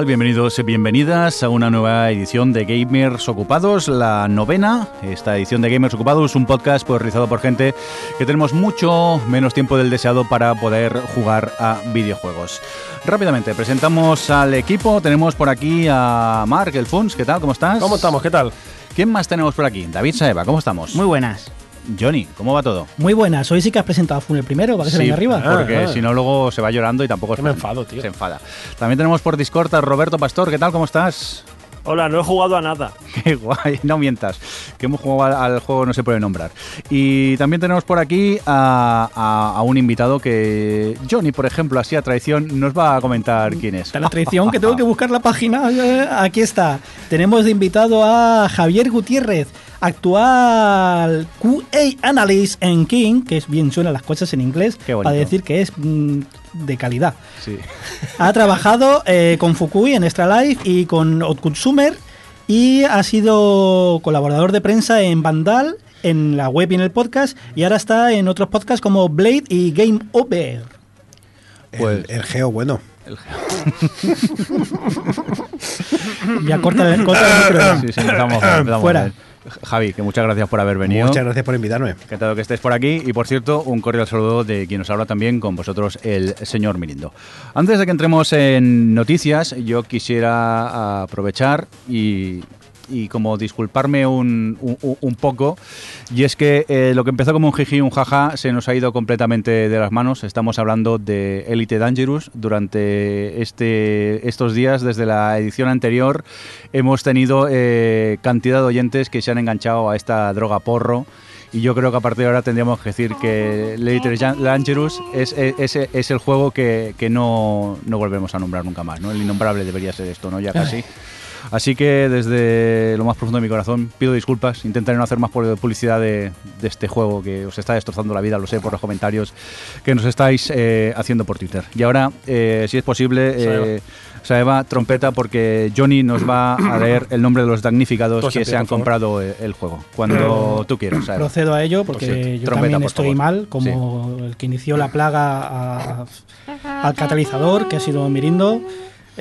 ¿Qué tal? Bienvenidos y bienvenidas a una nueva edición de Gamers Ocupados, la novena. Esta edición de Gamers Ocupados, un podcast pues, realizado por gente que tenemos mucho menos tiempo del deseado para poder jugar a videojuegos. Rápidamente, presentamos al equipo. Tenemos por aquí a Mark, el Funs. ¿Qué tal? ¿Cómo estás? ¿Cómo estamos? ¿Qué tal? ¿Quién más tenemos por aquí? David Saeva, ¿cómo estamos? Muy buenas. Johnny, ¿cómo va todo? Muy buenas. Hoy sí que has presentado a Fun el primero, para que se venga arriba. Porque Ah, ah. si no, luego se va llorando y tampoco Que me enfado, tío. Se enfada. También tenemos por Discord a Roberto Pastor. ¿Qué tal? ¿Cómo estás? Hola, no he jugado a nada. Qué guay, no mientas, que hemos jugado al, al juego no se puede nombrar. Y también tenemos por aquí a, a- a un invitado que Johnny, por ejemplo, así a traición, nos va a comentar quién es. La traición que tengo que buscar la página. Eh, Aquí está. Tenemos de invitado a Javier Gutiérrez, actual QA Analyst en King, que es bien suena las cosas en inglés, Qué bonito. para decir que es mm, de calidad. Sí. Ha trabajado eh, con Fukui en Extra Life y con Outconsumer y ha sido colaborador de prensa en Vandal, en la web y en el podcast, y ahora está en otros podcasts como Blade y Game Over. Pues- el, el geo bueno. Ya corta el, corta el micro. Sí, sí, empezamos, empezamos Fuera. Javi, que muchas gracias por haber venido. Muchas gracias por invitarme. Encantado que estés por aquí y por cierto, un cordial saludo de quien nos habla también con vosotros, el señor Mirindo. Antes de que entremos en noticias, yo quisiera aprovechar y, y como disculparme un, un- un poco, y es que eh, lo que empezó como un jiji un jaja se nos ha ido completamente de las manos. Estamos hablando de Elite Dangerous. Durante este, estos días, desde la edición anterior, hemos tenido eh, cantidad de oyentes que se han enganchado a esta droga porro. Y yo creo que a partir de ahora tendríamos que decir que Elite Dangerous es, es- es el juego que, que no, no volvemos a nombrar nunca más. ¿no? El innombrable debería ser esto, ¿no? Ya casi. Así que desde lo más profundo de mi corazón pido disculpas. Intentaré no hacer más pu- publicidad de, de este juego que os está destrozando la vida, lo sé por los comentarios que nos estáis eh, haciendo por Twitter. Y ahora, eh, si es posible, eh, Saeva, trompeta, porque Johnny nos va a leer el nombre de los damnificados que se han comprado eh, el juego. Cuando tú quieras, Saeva. Procedo a ello porque yo Trompeta, también estoy mal, como el que inició la plaga a- al catalizador, que ha sido Mirindo.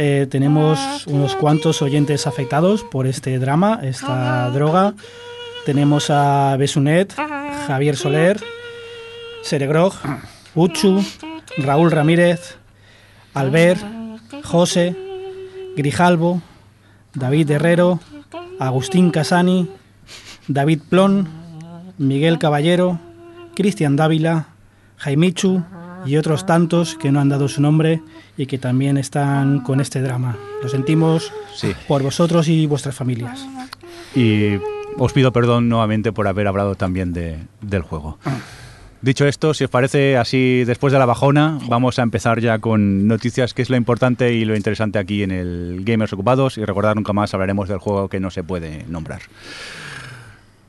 Eh, tenemos unos cuantos oyentes afectados por este drama, esta droga. Tenemos a Besunet, Javier Soler, Seregrog, Uchu, Raúl Ramírez, Albert, José, Grijalvo, David Herrero, Agustín Casani, David Plon, Miguel Caballero, Cristian Dávila, Jaimichu y otros tantos que no han dado su nombre y que también están con este drama. Lo sentimos Sí. por vosotros y vuestras familias. Y os pido perdón nuevamente por haber hablado también de, del juego. Dicho esto, si os parece así, después de la bajona, vamos a empezar ya con noticias, que es lo importante y lo interesante aquí en el Gamers Ocupados. Y recordar nunca más hablaremos del juego que no se puede nombrar.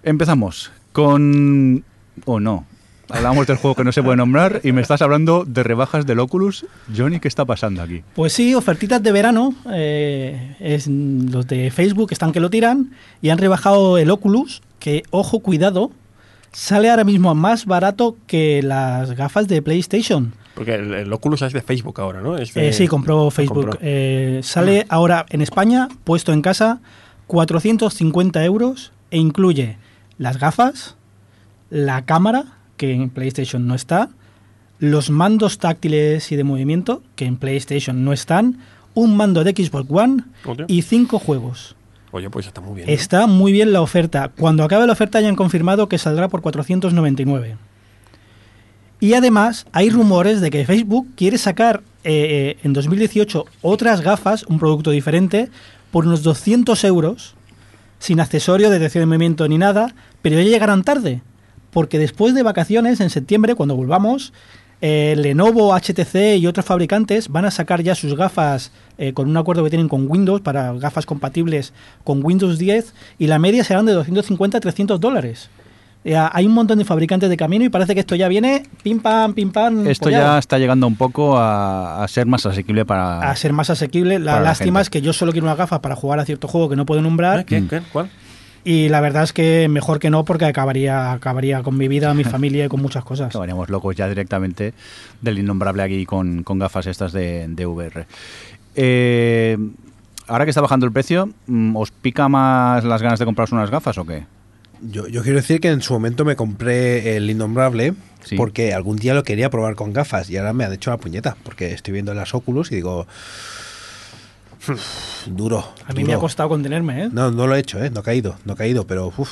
Empezamos con... o no. Hablamos del juego que no se puede nombrar y me estás hablando de rebajas del Oculus. Johnny, ¿qué está pasando aquí? Pues sí, ofertitas de verano. eh, es, los de Facebook están que lo tiran y han rebajado el Oculus, que, ojo, cuidado, sale ahora mismo más barato que las gafas de PlayStation. Porque el, el Oculus es de Facebook ahora, ¿no? Es de- Eh, sí, compró Facebook. compró. Eh, sale ahora en España, puesto en casa, 450 euros e incluye las gafas, la cámara, que en PlayStation no está, los mandos táctiles y de movimiento, que en PlayStation no están, un mando de Xbox One y cinco juegos. Oye, pues está muy bien. ¿no? Está muy bien la oferta. Cuando acabe la oferta ya han confirmado que saldrá por 499. Y además hay rumores de que Facebook quiere sacar eh, eh, en 2018 otras gafas, un producto diferente, por unos 200 euros, sin accesorio, detección de movimiento ni nada, pero ya llegarán tarde, porque después de vacaciones, en septiembre, cuando volvamos, eh, Lenovo, HTC y otros fabricantes van a sacar ya sus gafas eh, con un acuerdo que tienen con Windows para gafas compatibles con Windows 10 y la media serán de 250 a 300 dólares. Eh, hay un montón de fabricantes de camino y parece que esto ya viene pim pam, pim pam. Esto pollado. ya está llegando un poco a, a ser más asequible para... a ser más asequible. La lástima es que yo solo quiero una gafa para jugar a cierto juego que no puedo nombrar. ¿Eh? ¿Qué? Mm. ¿Qué? ¿Cuál? Y la verdad es que mejor que no, porque acabaría, acabaría con mi vida, mi familia y con muchas cosas. Acabaríamos locos ya directamente del innombrable aquí con, con gafas estas de, de VR. Eh, ahora que está bajando el precio, mm, ¿os pica más las ganas de compraros unas gafas o qué? Yo, yo quiero decir que en su momento me compré el Innombrable Sí. porque algún día lo quería probar con gafas y ahora me han hecho la puñeta porque estoy viendo las Oculus y digo... duro. A mí duro. me ha costado contenerme, ¿eh? No, no lo he hecho, ¿eh? No ha caído, no ha caído, pero... uf.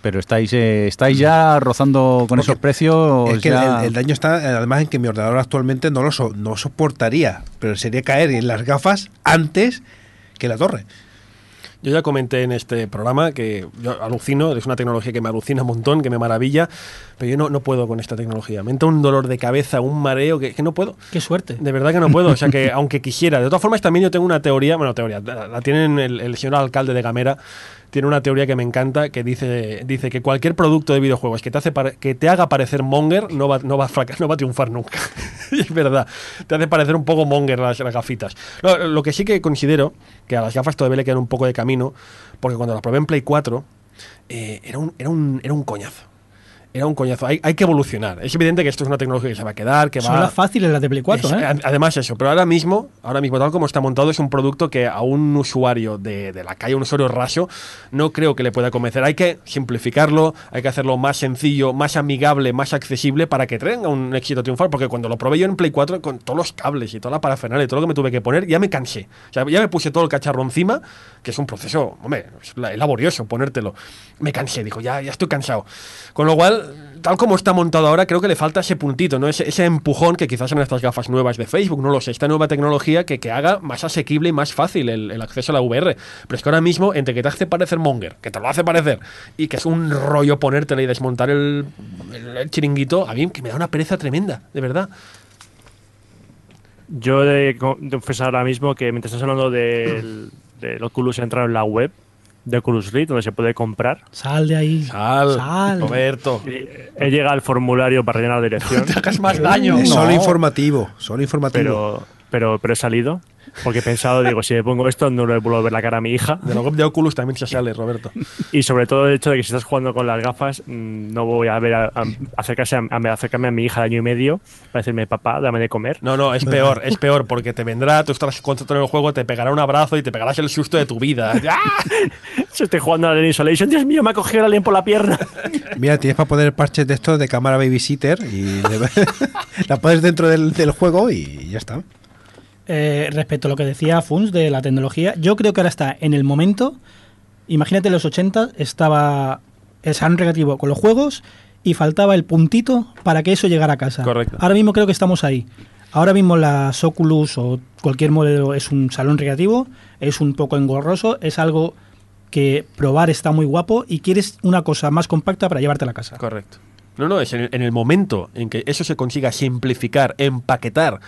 Pero estáis, eh, estáis ya rozando con Porque esos precios. Es que ya- el, el daño está, además, en que mi ordenador actualmente no lo so- no soportaría, pero sería caer en las gafas antes que la torre. Yo ya comenté en este programa que yo alucino, es una tecnología que me alucina un montón, que me maravilla, pero yo no, no puedo con esta tecnología. Me entra un dolor de cabeza, un mareo, que, que no puedo. Qué suerte. De verdad que no puedo, o sea que aunque quisiera. De todas formas, también yo tengo una teoría, bueno, teoría, la, la tienen el, el señor alcalde de Gamera, tiene una teoría que me encanta, que dice, dice que cualquier producto de videojuegos que te, hace que te haga parecer monger no va, no va, a no va a triunfar nunca. es verdad, te hace parecer un poco monger las, las gafitas. Lo, lo que sí que considero, que a las gafas todavía le quedan un poco de camino, porque cuando las probé en Play 4, eh, era, un, era, un, era un coñazo. Era un coñazo. Hay, hay que evolucionar. Es evidente que esto es una tecnología que se va a quedar, que Son va... las fáciles las de Play 4, Es- ¿eh? ad- Además eso, pero ahora mismo, ahora mismo tal como está montado es un producto que a un usuario de, de la calle, un usuario raso, no creo que le pueda convencer. Hay que simplificarlo, hay que hacerlo más sencillo, más amigable, más accesible para que tenga un éxito triunfal, porque cuando lo probé yo en Play 4 con todos los cables y toda la parafernalia y todo lo que me tuve que poner, ya me cansé. O sea, ya me puse todo el cacharro encima, que es un proceso, hombre, es la- es laborioso ponértelo. Me cansé, digo, ya, ya estoy cansado. Con lo cual, tal como está montado ahora, creo que le falta ese puntito, ¿no? Ese, ese empujón que quizás en estas gafas nuevas de Facebook, no lo sé, esta nueva tecnología que, que haga más asequible y más fácil el, acceso a la VR. Pero es que ahora mismo, entre que te hace parecer Monger, que te lo hace parecer, y que es un rollo ponértela y desmontar el, chiringuito, a mí que me da una pereza tremenda, de verdad. Yo de co- de confesar ahora mismo que mientras estás hablando del, del Oculus he entrado en la web de Oculus Rift donde se puede comprar. Sal de ahí. Sal, Sal. Roberto. Y He llegado al formulario para rellenar la dirección, te hagas más daño. Es solo informativo, solo informativo. pero, pero, pero he salido porque he pensado, digo, si le pongo esto no le vuelvo a ver la cara a mi hija. De web de Oculus también se sale, Roberto. Y sobre todo el hecho de que si estás jugando con las gafas, mm, no voy a ver a, a- acercarse a, a- acercarme a mi hija de año y medio para decirme, papá, dame de comer. No, no, es peor, es peor, porque te vendrá, tú estarás concentrado en el juego, te pegará un abrazo y te pegarás el susto de tu vida. ¡Ah! Si estoy jugando a la Isolation, Dios mío, me ha cogido el alien por la pierna. Mira, tienes para poner parches de estos de cámara babysitter y la pones dentro del, del juego y ya está. Eh, respecto a lo que decía Funs de la tecnología, yo creo que ahora está en el momento. Imagínate, en los 80 estaba el salón recreativo con los juegos y faltaba el puntito para que eso llegara a casa. Correcto. Ahora mismo creo que estamos ahí. Ahora mismo las Oculus o cualquier modelo es un salón recreativo, es un poco engorroso, es algo que probar está muy guapo y quieres una cosa más compacta para llevarte a la casa. Correcto. No, no, es en el, en el momento en que eso se consiga simplificar, empaquetar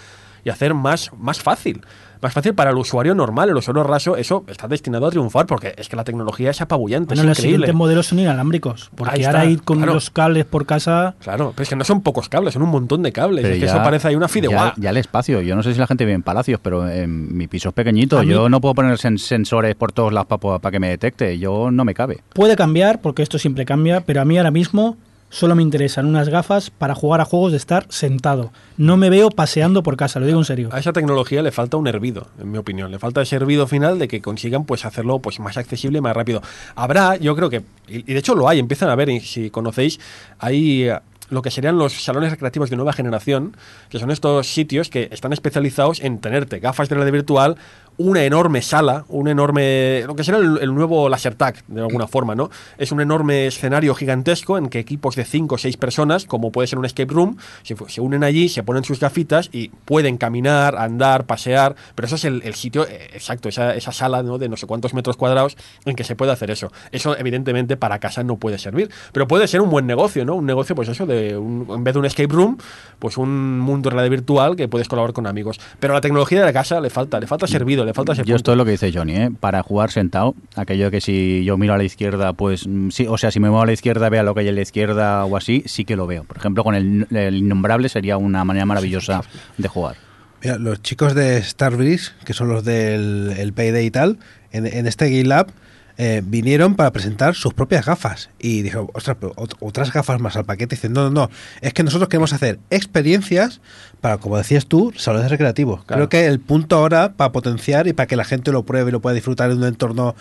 y hacer más, más fácil. Más fácil para el usuario normal, el usuario raso, eso está destinado a triunfar porque es que la tecnología es apabullante, Bueno, es los increíble. siguientes modelos son inalámbricos, Ahí porque está, ahora ir con claro. los cables por casa Claro, pero es que no son pocos cables, son un montón de cables. Pero es que ya- eso parece ahí una ya, fideuá. ya el espacio. Yo no sé si la gente vive en palacios, pero en mi piso es pequeñito. A mí- Yo no puedo poner sen- sensores por todos lados para que me detecte. Yo no me cabe. Puede cambiar, porque esto siempre cambia, pero a mí ahora mismo solo me interesan unas gafas para jugar a juegos de estar sentado. No me veo paseando por casa, lo digo en serio. A esa tecnología le falta un hervido, en mi opinión. Le falta ese hervido final de que consigan pues hacerlo pues más accesible más rápido. Habrá, yo creo que, y de hecho lo hay, empiezan a ver, si conocéis, hay eh, lo que serían los salones recreativos de nueva generación, que son estos sitios que están especializados en tenerte gafas de realidad virtual, una enorme sala, un enorme, lo que será el, el nuevo laser tag, de alguna forma, ¿no? Es un enorme escenario gigantesco en que equipos de 5 o 6 personas, como puede ser un escape room, se, unen allí, se ponen sus gafitas y pueden caminar, andar, pasear, pero eso es el, el sitio eh, exacto, esa, esa sala ¿no? de no sé cuántos metros cuadrados en que se puede hacer eso. Eso evidentemente para casa no puede servir, pero puede ser un buen negocio, ¿no? Un negocio pues eso de un- en vez de un escape room, pues un mundo de realidad virtual que puedes colaborar con amigos. Pero a la tecnología de la casa le falta, le falta servido, le falta ese Yo punto. esto es lo que dice Johnny, ¿eh? Para jugar sentado, aquello de que si yo miro a la izquierda, pues mm, sí, o sea, si me muevo a la izquierda, vea lo que hay a la izquierda o así, sí que lo veo. Por ejemplo, con el, el innombrable sería una manera maravillosa de jugar. Mira, los chicos de Starbreeze, que son los del el Payday y tal, en, en este Game Lab eh, vinieron para presentar sus propias gafas. Y dijeron, ostras, pero ot- otras gafas más al paquete. Dicen, no, no, no, es que nosotros queremos hacer experiencias para, como decías tú, salones recreativos. Claro. Creo que el punto ahora para potenciar y para que la gente lo pruebe y lo pueda disfrutar en un entorno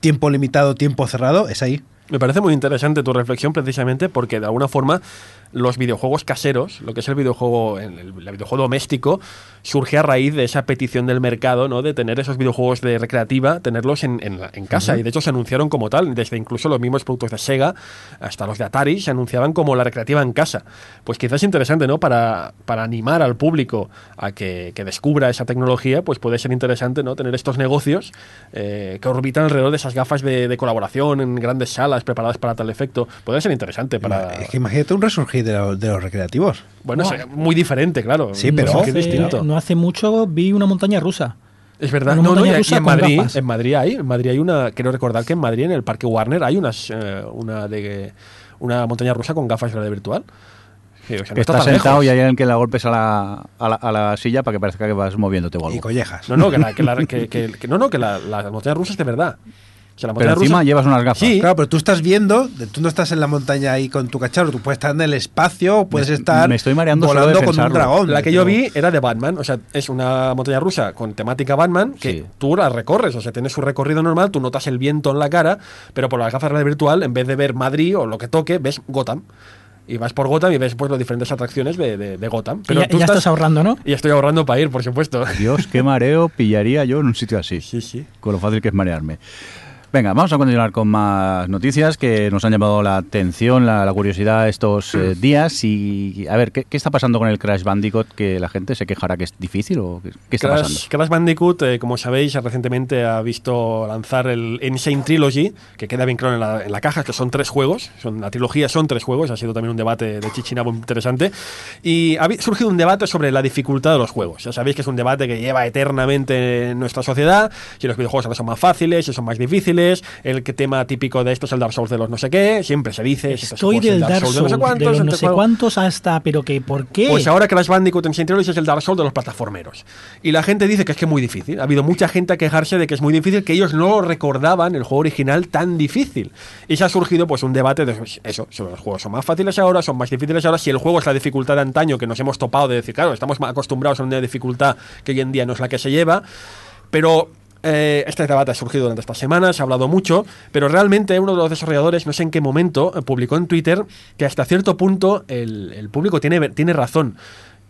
tiempo limitado, tiempo cerrado, es ahí. Me parece muy interesante tu reflexión precisamente porque de alguna forma los videojuegos caseros, lo que es el videojuego, el, el videojuego doméstico, surge a raíz de esa petición del mercado, ¿no? De tener esos videojuegos de recreativa, tenerlos en, en en casa. Y de hecho se anunciaron como tal, desde incluso los mismos productos de Sega hasta los de Atari se anunciaban como la recreativa en casa. Pues quizás es interesante, ¿no? Para, para animar al público a que, que descubra esa tecnología, pues puede ser interesante, ¿no? Tener estos negocios eh, que orbitan alrededor de esas gafas de, de colaboración en grandes salas preparadas para tal efecto. Puede ser interesante para... Es que imagínate un resurgir de, lo- de los recreativos. Bueno, No. sería muy diferente, claro. Sí, pero- resurgir hace, distinto. no hace mucho vi una montaña rusa. Es verdad. No, no, y rusa en Madrid, en Madrid hay, en Madrid hay una, quiero recordar que en Madrid en el Parque Warner hay unas, eh, una de una montaña rusa con gafas de realidad virtual. Sí, o sea, no que está sentado lejos. y hay alguien que la golpes a la, a la, a la silla para que parezca que vas moviéndote o Y algo. collejas. No, no, que la, que la- que- que- que- no, no, que la, la montaña rusa es de verdad. O sea, la Pero encima rusa, llevas unas gafas. Sí. Claro, pero tú estás viendo, tú no estás en la montaña ahí con tu cacharro, tú puedes estar en el espacio, puedes Me- estar me estoy mareando solo volando de con un dragón. La que yo Pero- vi era de Batman, o sea, es una montaña rusa con temática Batman que Sí. tú la recorres, o sea, tienes su recorrido normal, tú notas el viento en la cara, pero por las gafas de virtual, en vez de ver Madrid o lo que toque, ves Gotham. Y vas por Gotham y ves pues las diferentes atracciones de, de- de Gotham. Y ya, tú ya estás ahorrando, ¿no? Y estoy ahorrando para ir, por supuesto. Dios, qué mareo pillaría yo en un sitio así. Sí, sí. Con lo fácil que es marearme. Venga, vamos a continuar con más noticias que nos han llamado la atención, la, la curiosidad estos eh, días. Y a ver, ¿qué, qué está pasando con el Crash Bandicoot? ¿Que la gente se quejará que es difícil o qué, qué está pasando? Crash, Crash Bandicoot, eh, como sabéis, recientemente ha visto lanzar el Insane Trilogy, que queda bien claro en la, en la caja, que son tres juegos. Son, la trilogía son tres juegos, ha sido también un debate de Chichinabo interesante. Y ha surgido un debate sobre la dificultad de los juegos. Ya sabéis que es un debate que lleva eternamente en nuestra sociedad, si los videojuegos ahora son más fáciles, si son más difíciles, el que tema típico de esto es el Dark Souls de los no sé qué, siempre se dice... Estoy del Dark de Souls, de los no sé cuántos hasta, pero que ¿por qué? pues ahora Crash Bandicoot en Trilogy es el Dark Souls de los plataformeros. Y la gente dice que es que es muy difícil. Ha habido mucha gente a quejarse de que es muy difícil, que ellos no recordaban el juego original tan difícil. Y se ha surgido pues un debate de pues, eso, si los juegos son más fáciles ahora, son más difíciles ahora, si el juego es la dificultad de antaño que nos hemos topado de decir, claro, estamos acostumbrados a una dificultad que hoy en día no es la que se lleva. Pero eh, este debate ha surgido durante estas semanas, se ha hablado mucho, pero realmente uno de los desarrolladores, no sé en qué momento, eh, publicó en Twitter que hasta cierto punto el, el público tiene, tiene razón,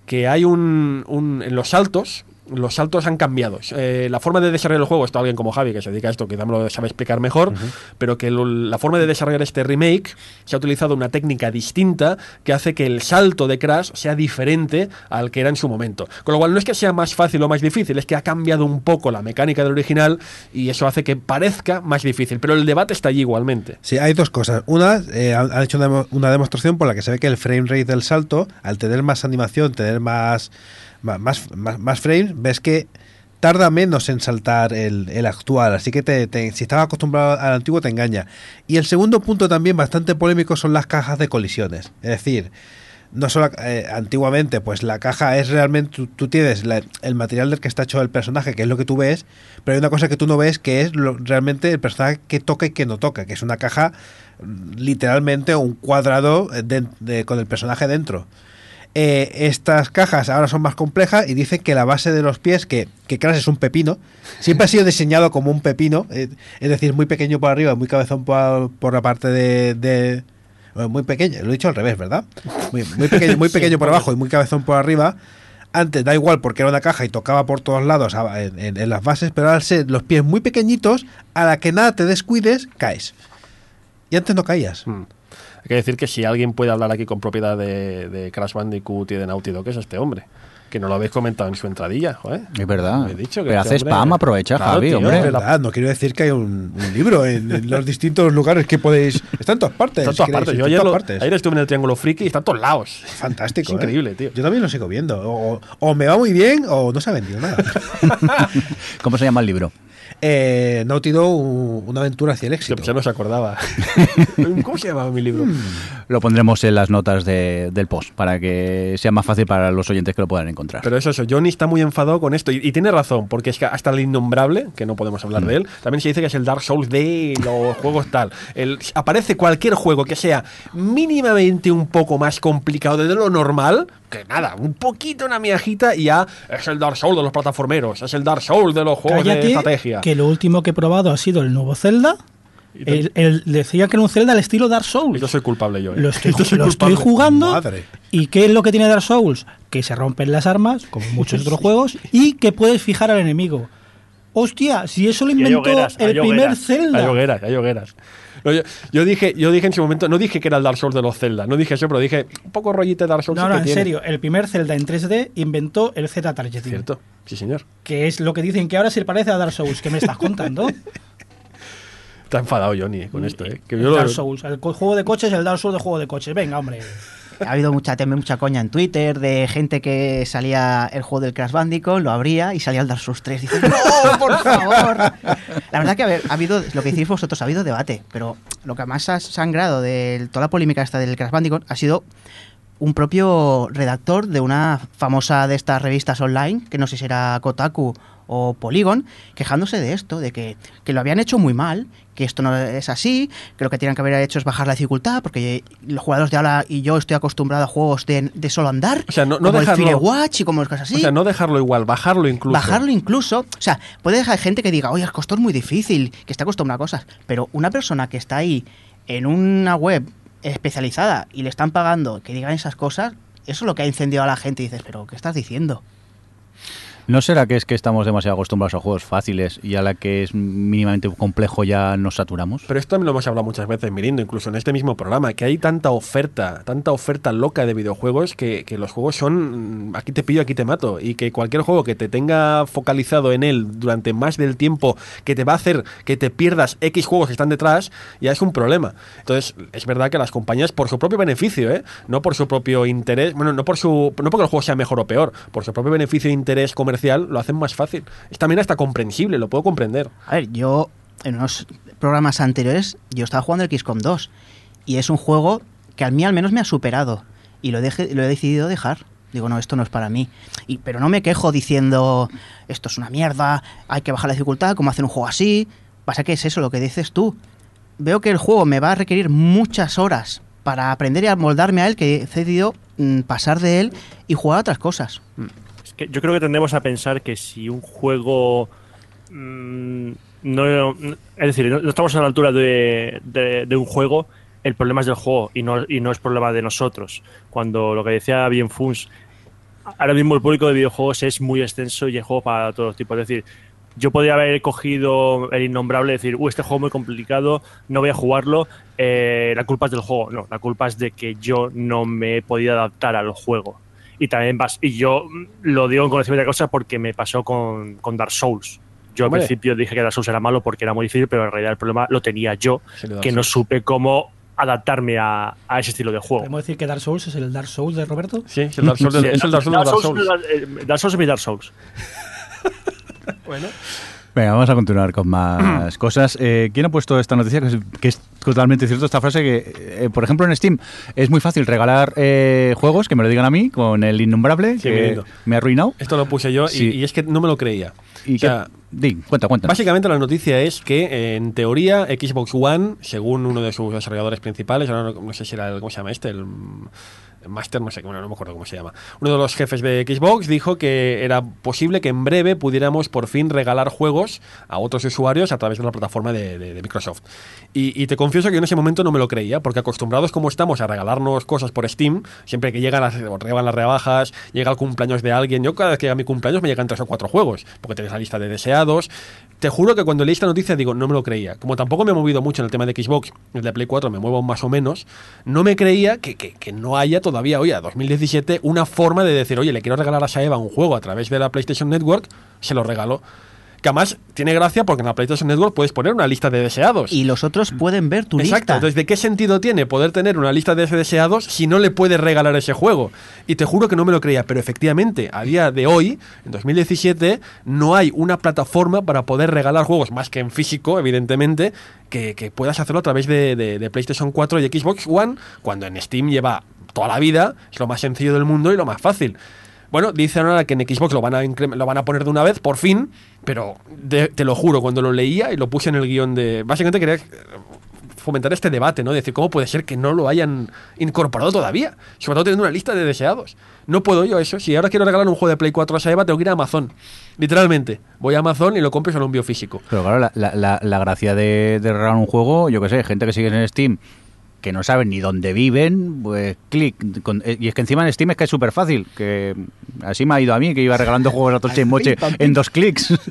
que hay un, un- en los saltos, los saltos han cambiado. Eh, la forma de desarrollar el juego, esto alguien como Javi que se dedica a esto, quizá me lo sabe explicar mejor, pero que lo- la forma de desarrollar este remake se ha utilizado una técnica distinta que hace que el salto de Crash sea diferente al que era en su momento. Con lo cual no es que sea más fácil o más difícil, es que ha cambiado un poco la mecánica del original y eso hace que parezca más difícil, pero el debate está allí igualmente. Sí, hay dos cosas. Una, eh, han hecho una, una demostración por la que se ve que el frame rate del salto, al tener más animación, tener más, más, más, más frames, ves que tarda menos en saltar el, el actual. Así que te, te- si estabas acostumbrado al antiguo te engaña. Y el segundo punto también bastante polémico son las cajas de colisiones. Es decir, no solo eh, antiguamente, pues la caja es realmente, tú, tienes la- el material del que está hecho el personaje, que es lo que tú ves, pero hay una cosa que tú no ves que es lo- realmente el personaje que toca y que no toca, que es una caja mm, literalmente un cuadrado eh, con el personaje dentro. Eh, estas cajas ahora son más complejas y dicen que la base de los pies, que, que Crash es un pepino, siempre ha sido diseñado como un pepino, eh, es decir, muy pequeño por arriba, muy cabezón por, por la parte de, muy pequeño, lo he dicho al revés, ¿verdad? Muy, muy pequeño, muy pequeño por abajo y muy cabezón por arriba. Antes da igual porque era una caja y tocaba por todos lados a- en, en- en las bases, pero al ser los pies muy pequeñitos, a la que nada te descuides, caes. Y antes no caías. Mm. Hay que decir que si alguien puede hablar aquí con propiedad de, de Crash Bandicoot y de Naughty Dog es este hombre. Que no lo habéis comentado en su entradilla, joder. Es verdad. He dicho, que Pero este hace hombre- spam, aprovecha, Claro, Javi, tío, hombre. Es verdad, no quiero decir que hay un, un libro en, en los distintos lugares que podéis. Está en todas partes. Está en todas queréis, partes. está Yo en ayer, lo- partes. ayer estuve en el Triángulo Friki y está en todos lados. Fantástico. Es ¿eh? increíble, tío. Yo también lo sigo viendo. O, o me va muy bien o no se ha vendido nada. ¿Cómo se llama el libro? Eh, Naughty Dog un- una aventura hacia el éxito. Ya no se acordaba. ¿Cómo se llamaba mi libro? Lo pondremos en las notas de- del post para que sea más fácil para los oyentes que lo puedan encontrar. Pero eso, eso, Johnny está muy enfadado con esto y, y tiene razón, porque es que hasta el innombrable, que no podemos hablar de él, también se dice que es el Dark Souls de los juegos tal. El, aparece cualquier juego que sea mínimamente un poco más complicado de lo normal, que nada, un poquito una miajita y ya es el Dark Souls de los plataformeros, es el Dark Souls de los juegos de estrategia. Que lo último que he probado ha sido el nuevo Zelda. El, el- decía que era un Zelda al estilo Dark Y Souls. yo soy culpable yo. ¿eh? Lo estoy, Yo soy lo estoy jugando. Madre. ¿Y qué es lo que tiene Dark Souls? Que se rompen las armas, como muchos otros juegos, y que puedes fijar al enemigo. Hostia, si eso lo inventó hogueras, el primer hogueras. Zelda. Hay hogueras, hay hogueras. No, yo, yo dije, yo dije en su momento, no dije que era el Dark Souls de los Zelda, no dije eso, pero dije un poco rollito de Dark Souls. No, no, que en tiene. serio, el primer Zelda en 3D inventó el Z-Targeting. Cierto, sí señor. Que es lo que dicen que ahora se parece a Dark Souls. ¿Qué me estás contando? Está enfadado Johnny eh, con esto, ¿eh? Que El yo lo- Dark Souls. El juego de coches, el Dark Souls de juego de coches. Venga, hombre. Ha habido mucha, mucha coña en Twitter de gente que salía el juego del Crash Bandicoot, lo abría y salía el Dark Souls 3. Dice, ¡No, por favor! La verdad que ha habido, lo que decís vosotros, ha habido debate, pero lo que más ha sangrado de toda la polémica esta del Crash Bandicoot ha sido un propio redactor de una famosa de estas revistas online, que no sé si era Kotaku o Polygon, quejándose de esto, de que, que lo habían hecho muy mal, que esto no es así, que lo que tienen que haber hecho es bajar la dificultad, porque los jugadores de ahora y yo estoy acostumbrado a juegos de, de solo andar, O sea, no- no como dejarlo- el Firewatch y como cosas así. O sea, no dejarlo igual, bajarlo incluso. Bajarlo incluso. O sea, puede dejar gente que diga, oye, el costo es muy difícil, que está acostumbrada a cosas. Pero una persona que está ahí en una web especializada y le están pagando que digan esas cosas, eso es lo que ha incendiado a la gente. Y dices, pero ¿qué estás diciendo? ¿No será que es que estamos demasiado acostumbrados a juegos fáciles y a la que es mínimamente complejo ya nos saturamos? Pero esto también lo hemos hablado muchas veces, Mirindo, incluso en este mismo programa, que hay tanta oferta, tanta oferta loca de videojuegos que, que los juegos son mm, aquí te pillo, aquí te mato. Y que cualquier juego que te tenga focalizado en él durante más del tiempo que te va a hacer que te pierdas X juegos que están detrás, ya es un problema. Entonces, es verdad que las compañías, por su propio beneficio, ¿eh? no por su propio interés, bueno, no por su no porque el juego sea mejor o peor, por su propio beneficio e interés comercial, lo hacen más fácil. Es también hasta comprensible, lo puedo comprender. A ver, yo en unos programas anteriores, yo estaba jugando el XCOM 2. Y es un juego que a mí al menos me ha superado. Y lo, deje- lo he decidido dejar. Digo, no, esto no es para mí. Y, pero no me quejo diciendo, esto es una mierda, hay que bajar la dificultad, ¿cómo hacer un juego así? Pasa que es eso lo que dices tú. Veo que el juego me va a requerir muchas horas para aprender y amoldarme a él, que he decidido mm, pasar de él y jugar a otras cosas. Yo creo que tendemos a pensar que si un juego mm, no, es decir, no, estamos a la altura de, un juego, el problema es del juego y no, es problema de nosotros. Cuando lo que decía bien Funs, ahora mismo el público de videojuegos es muy extenso y el juego para todos tipos. Es decir, yo podría haber cogido el innombrable y decir, uh, este juego es muy complicado, no voy a jugarlo, eh, la culpa es del juego. No, la culpa es de que yo no me he podido adaptar al juego. Y también vas, y yo lo digo en conocimiento de cosas porque me pasó con, con Dark Souls. Yo Hombre. al principio dije que Dark Souls era malo porque era muy difícil, pero en realidad el problema lo tenía yo, Sí, que no supe cómo adaptarme a, a ese estilo de juego. ¿Podemos decir que Dark Souls es el Dark Souls de Roberto? Sí, es el Dark Souls, del- Sí, es el Dark Souls de Dark Souls. Dark Souls, Dark Souls es mi Dark Souls. Venga, vamos a continuar con más cosas. Eh, ¿Quién ha puesto esta noticia? Que es, que es totalmente cierto esta frase que, eh, por ejemplo, en Steam es muy fácil regalar eh, juegos, que me lo digan a mí, con el innombrable, Sí, muy que lindo. me ha arruinado. Esto lo puse yo y- Sí. y, es que no me lo creía. Y O sea, que- Di, cuenta, cuenta. Básicamente la noticia es que en teoría Xbox One, según uno de sus desarrolladores principales, ahora no, no sé si era el, ¿cómo se llama este? El, Master, no sé, bueno, no me acuerdo cómo se llama. Uno de los jefes de Xbox dijo que era posible que en breve pudiéramos por fin regalar juegos a otros usuarios a través de la plataforma de, de- de Microsoft. Y, y te confieso que yo en ese momento no me lo creía, porque acostumbrados como estamos a regalarnos cosas por Steam, siempre que llegan las, llegan las rebajas, llega el cumpleaños de alguien, yo cada vez que llega mi cumpleaños me llegan tres o cuatro juegos, porque tienes la lista de deseados. Te juro que cuando leí esta noticia digo, no me lo creía. Como tampoco me he movido mucho en el tema de Xbox, el de Play 4 me muevo más o menos, no me creía que, que- no haya todavía, oye, a 2017, una forma de decir, oye, le quiero regalar a Saeva un juego a través de la PlayStation Network, se lo regalo. Que además tiene gracia porque en la PlayStation Network puedes poner una lista de deseados. Y los otros pueden ver tu Exacto, lista. entonces ¿de qué sentido tiene poder tener una lista de deseados si no le puedes regalar ese juego? Y te juro que no me lo creía, pero efectivamente, a día de hoy, en 2017, no hay una plataforma para poder regalar juegos, más que en físico, evidentemente, que, que puedas hacerlo a través de, de- de PlayStation 4 y Xbox One, cuando en Steam lleva toda la vida, es lo más sencillo del mundo y lo más fácil. Bueno, dicen ahora que en Xbox lo van a, lo van a poner de una vez, por fin, pero de- te lo juro, cuando lo leía y lo puse en el guion de... Básicamente quería eh, fomentar este debate, ¿no? Decir, ¿cómo puede ser que no lo hayan incorporado todavía? Sobre todo teniendo una lista de deseados. No puedo yo eso. Si ahora quiero regalar un juego de Play 4 a Saeva, tengo que ir a Amazon. Literalmente. Voy a Amazon y lo compro y se lo envío físico. Pero claro, la, gracia de, de regalar un juego, yo que sé, gente que sigue en Steam que no saben ni dónde viven, pues clic. con- eh, y es que encima en Steam es que es súper fácil, que así me ha ido a mí, que iba regalando juegos a toche y moche en dos clics.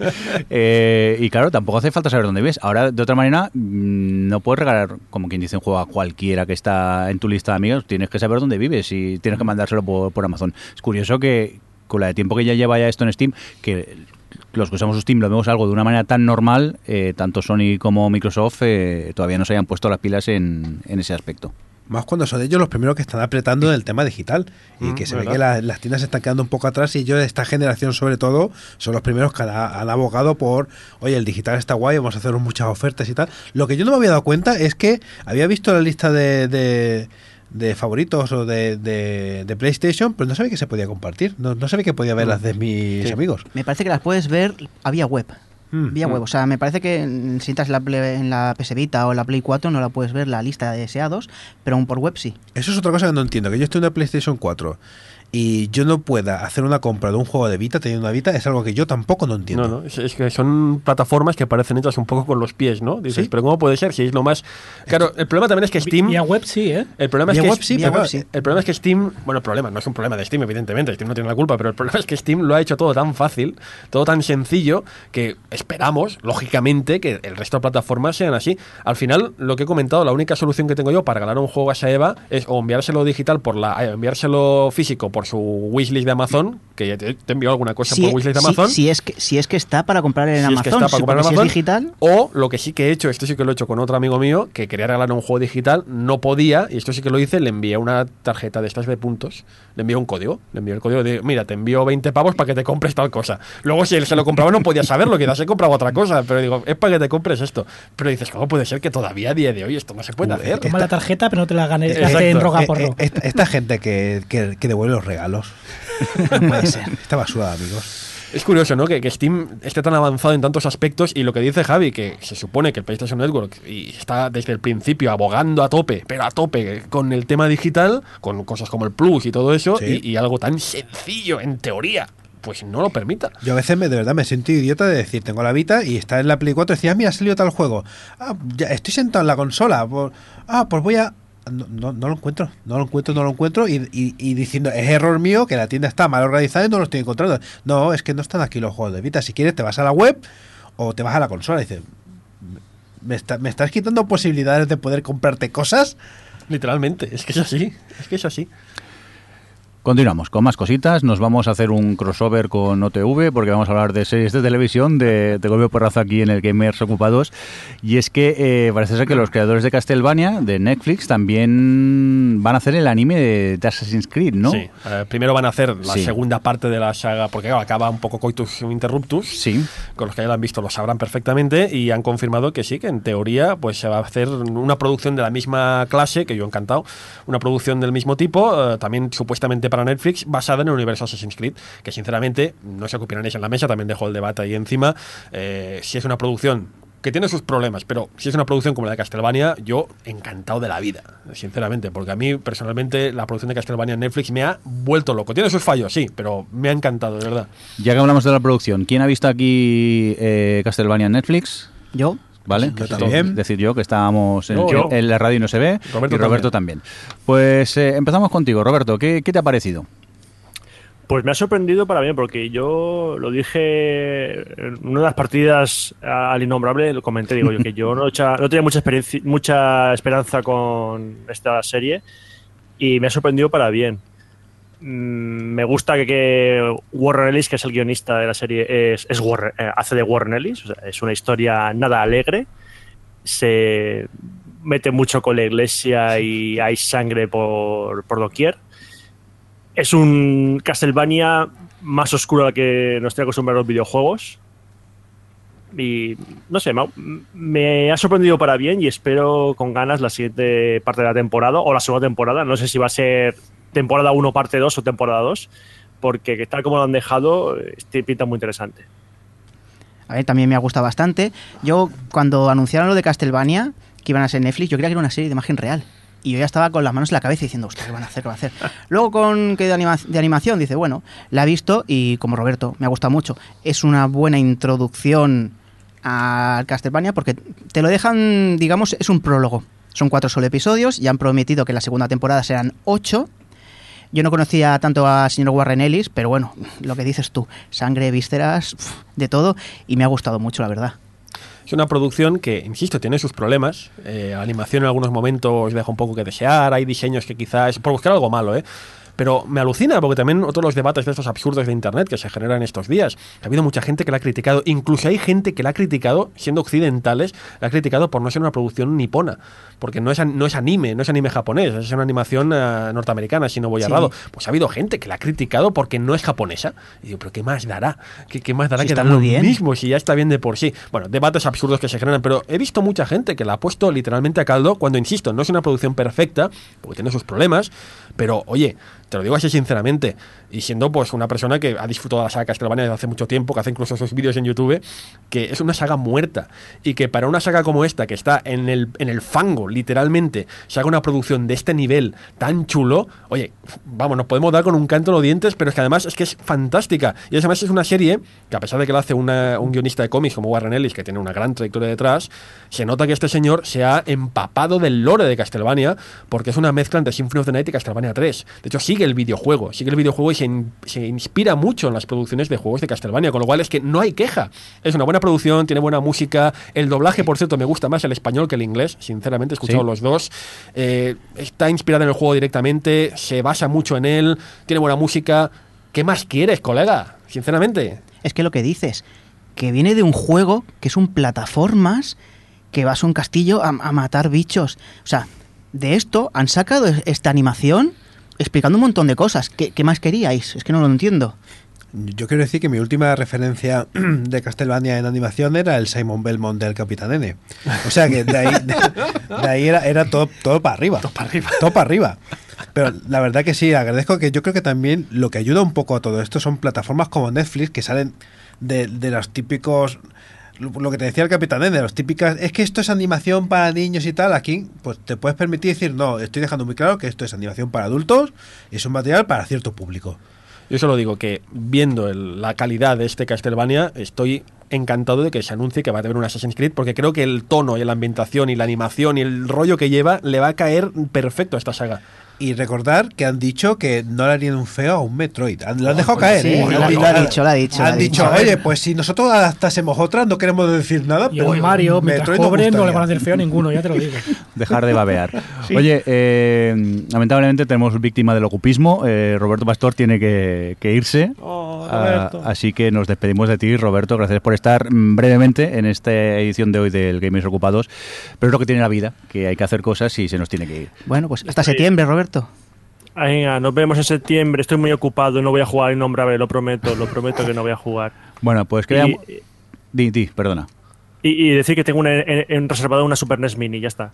Eh, y claro, tampoco hace falta saber dónde vives. Ahora, de otra manera, mm, no puedes regalar, como quien dice, un juego a cualquiera que está en tu lista de amigos, tienes que saber dónde vives y tienes que mandárselo por, por Amazon. Es curioso que con la de tiempo que ya lleva ya esto en Steam, que los que usamos Steam lo vemos algo de una manera tan normal, eh, tanto Sony como Microsoft eh, todavía no se hayan puesto las pilas en, en ese aspecto. Más cuando son ellos los primeros que están apretando en el tema digital. Y Mm, que se ¿verdad? ve que la- las tiendas se están quedando un poco atrás y ellos, esta generación sobre todo, son los primeros que han, han abogado por, oye, el digital está guay, vamos a hacer muchas ofertas y tal. Lo que yo no me había dado cuenta es que había visto la lista de, de- de favoritos o de, de- de PlayStation, pero no sabía que se podía compartir. No, no sabía que podía ver las de mis Sí. amigos. Me parece que las puedes ver a vía web. Mm. Vía web. O sea, me parece que mm, si entras en la, en la PS Vita o la Play 4 no la puedes ver la lista de deseados, pero aún por web sí. Eso es otra cosa que no entiendo, que yo estoy en una PlayStation 4 y yo no pueda hacer una compra de un juego de Vita teniendo una Vita, es algo que yo tampoco no entiendo. No, no, es, es que son plataformas que parecen hechas un poco con los pies, ¿no? Dices, Sí. pero ¿cómo puede ser si es lo más... Claro, el problema también es que Steam... Vía web sí, ¿eh? El problema es que web sí, web sí. El problema es que Steam, bueno, el problema, no es un problema de Steam, evidentemente, Steam no tiene la culpa, pero el problema es que Steam lo ha hecho todo tan fácil, todo tan sencillo, que esperamos, lógicamente, que el resto de plataformas sean así. Al final, lo que he comentado, la única solución que tengo yo para ganar un juego a Saeva es o enviárselo digital por la, eh, enviárselo físico por su wishlist de Amazon, que ya te, te envió alguna cosa Si, por wishlist de si- Amazon. si es que, si es que está para comprar en Si es que Amazon, está para comprar en porque si Amazon. es digital, O lo que sí que he hecho, esto sí que lo he hecho con otro amigo mío, que quería regalar un juego digital, no podía, y esto sí que lo hice, le envié una tarjeta de estas de puntos, le envié un código, le envié el código de, mira, te envío 20 pavos para que te compres tal cosa. Luego si él se lo compraba no podía saberlo, quizás se compraba otra cosa, pero digo, es para que te compres esto. Pero dices, ¿cómo puede ser que todavía a día de hoy esto no se puede Uh, hacer? Toma la tarjeta, pero no te la ganes en droga Eh, porro. eh, esta, esta gente que, que- que devuelve los regalos. puede ser. Esta basura, amigos. Es curioso, ¿no? Que, que Steam esté tan avanzado en tantos aspectos y lo que dice Javi, que se supone que el PlayStation Network y está desde el principio abogando a tope, pero a tope con el tema digital, con cosas como el Plus y todo eso, Sí. y, y algo tan sencillo en teoría, pues no lo permita. Yo a veces me, de verdad me siento idiota de decir, tengo la Vita y está en la Play 4 y decía, ah, mira, ha salido tal juego. Ah, ya estoy sentado en la consola. pues- ah, pues voy a... No, no, lo encuentro, no lo encuentro, no lo encuentro y, y- diciendo, es error mío que la tienda está mal organizada y no lo estoy encontrando. No, es que no están aquí los juegos de Vita. Si quieres te vas a la web o te vas a la consola dices, ¿me, está- me estás quitando posibilidades de poder comprarte cosas? Literalmente, es que es así, es que es así. Continuamos con más cositas. Nos vamos a hacer un crossover con OTV porque vamos a hablar de series de televisión, de, de golpe porrazo aquí en el Gamers Ocupados. Y es que eh, parece ser que los creadores de Castlevania, de Netflix, también van a hacer el anime de, Assassin's Creed, ¿no? Sí, eh, primero van a hacer la Sí. segunda parte de la saga, porque claro, acaba un poco coitus interruptus. Sí. con los que ya lo han visto lo sabrán perfectamente y han confirmado que sí, que en teoría pues se va a hacer una producción de la misma clase, que yo he encantado, una producción del mismo tipo, eh, también supuestamente para Netflix, basada en el universo Assassin's Creed, que sinceramente, no sé qué opinaréis en la mesa, también dejo el debate ahí encima, eh, si es una producción que tiene sus problemas, pero si es una producción como la de Castlevania, yo encantado de la vida, sinceramente, porque a mí personalmente la producción de Castlevania en Netflix me ha vuelto loco. Tiene sus fallos, sí, pero me ha encantado, de verdad. Ya que hablamos de la producción, ¿quién ha visto aquí eh, Castlevania en Netflix? yo, ¿Vale? Yo también. decir, yo que estábamos en, Yo. en la radio y no se ve, Roberto y Roberto también. Pues eh, empezamos contigo, Roberto. ¿qué, qué te ha parecido? Pues me ha sorprendido para bien, porque yo lo dije en una de las partidas a- al innombrable, lo comenté, digo yo, que yo no, echa- no tenía mucha, experiencia, mucha esperanza con esta serie y me ha sorprendido para bien. Mm, me gusta que, que Warren Ellis, que es el guionista de la serie, es, es eh, hace de Warren Ellis. o sea, es una historia nada alegre. Se mete mucho con la iglesia y hay sangre por, por doquier. Es un Castlevania más oscuro al que nos estoy acostumbrados los videojuegos. Y no sé, me ha sorprendido para bien y espero con ganas la siguiente parte de la temporada o la segunda temporada. No sé si va a ser temporada 1, parte 2 o temporada 2, porque tal como lo han dejado, este pinta muy interesante. A ver, también me ha gustado bastante. Yo, cuando anunciaron lo de Castlevania, que iban a ser Netflix, yo creía que era una serie de imagen real. Y yo ya estaba con las manos en la cabeza diciendo, ¿qué van a hacer? ¿Qué van a hacer? Luego con que de, anima- de animación, dice, bueno, la he visto y como Roberto, me ha gustado mucho. Es una buena introducción al Castlevania porque te lo dejan, digamos, es un prólogo. Son cuatro solo episodios y han prometido que la segunda temporada serán ocho. Yo no conocía tanto a señor Warren Ellis, pero bueno, lo que dices tú, sangre, vísceras, de todo, y me ha gustado mucho, la verdad. Es una producción que, insisto, tiene sus problemas. Eh, animación en algunos momentos deja un poco que desear. Hay diseños que quizás. por buscar algo malo, ¿eh? Pero me alucina porque también otros los debates de estos absurdos de internet que se generan estos días. Ha habido mucha gente que la ha criticado, incluso hay gente que la ha criticado, siendo occidentales, la ha criticado por no ser una producción nipona. Porque no es, no es anime, no es anime japonés, es una animación eh, norteamericana, si no voy Sí. errado. Pues ha habido gente que la ha criticado porque no es japonesa. Y digo, pero ¿qué más dará? ¿Qué, qué más dará que está dar lo bien. mismo si ya está bien de por sí? Bueno, debates absurdos que se generan, pero he visto mucha gente que la ha puesto literalmente a caldo cuando, insisto, no es una producción perfecta, porque tiene sus problemas, pero oye, te lo digo así sinceramente, y siendo pues una persona que ha disfrutado de la saga Castlevania desde hace mucho tiempo, que hace incluso esos vídeos en YouTube, que es una saga muerta, y que para una saga como esta, que está en el, en el fango, literalmente, se haga una producción de este nivel tan chulo, oye, vamos, nos podemos dar con un canto en los dientes, pero es que además es que es fantástica, y además es una serie que a pesar de que la hace una- un guionista de cómics como Warren Ellis, que tiene una gran trayectoria detrás, se nota que este señor se ha empapado del lore de Castlevania, porque es una mezcla entre Symphony of the Night y Castlevania 3. De hecho, sigue el videojuego, sigue el videojuego y se, in- se inspira mucho en las producciones de juegos de Castlevania, con lo cual es que no hay queja. Es una buena producción, tiene buena música. El doblaje, por cierto, me gusta más el español que el inglés, sinceramente, he escuchado Sí. los dos. Eh, está inspirada en el juego directamente, se basa mucho en él, tiene buena música. ¿Qué más quieres, colega? Sinceramente. Es que lo que dices, que viene de un juego que es un plataformas, que vas a un castillo a, a matar bichos. O sea, de esto han sacado esta animación explicando un montón de cosas. ¿Qué, qué más queríais? Es que no lo entiendo. Yo quiero decir que mi última referencia de Castlevania en animación era el Simon Belmont del Capitán N. O sea que de ahí, de, de ahí era, era todo, todo para arriba. Todo para arriba. Todo para arriba. Pero la verdad que sí, agradezco que yo creo que también lo que ayuda un poco a todo esto son plataformas como Netflix que salen de, de los típicos lo que te decía el Capitán de los típicas, es que esto es animación para niños y tal, aquí pues te puedes permitir decir, no, estoy dejando muy claro que esto es animación para adultos y es un material para cierto público. Yo solo digo que viendo el- la calidad de este Castlevania, estoy encantado de que se anuncie que va a haber un Assassin's Creed, porque creo que el tono y la ambientación y la animación y el rollo que lleva le va a caer perfecto a esta saga. Y recordar que han dicho que no le harían un feo a un Metroid. Han- Lo han dejado caer, Sí, ¿eh? lo, Han lo ha dicho, lo ha dicho. Han dicho, dicho. oye, pues si nosotros adaptásemos otra, no queremos decir nada. Y pero Mario, Metroid cobre, no le van a hacer feo a ninguno, ya te lo digo. Dejar de babear. Oye, eh, lamentablemente tenemos víctima del ocupismo. Eh, Roberto Pastor tiene que, que irse. Oh, Ah, así que nos despedimos de ti, Roberto. Gracias por estar mm, brevemente en esta edición de hoy del Gamers Ocupados. Pero es lo que tiene la vida, que hay que hacer cosas y se nos tiene que ir. Bueno, pues hasta Estoy- septiembre, Roberto. Venga, nos vemos en septiembre. Estoy muy ocupado y no voy a jugar Innombrable, lo prometo, lo prometo que no voy a jugar. Bueno, pues Y, creamos... Di, di, perdona. y- y decir que tengo una, en, en reservado una Super NES Mini, ya está.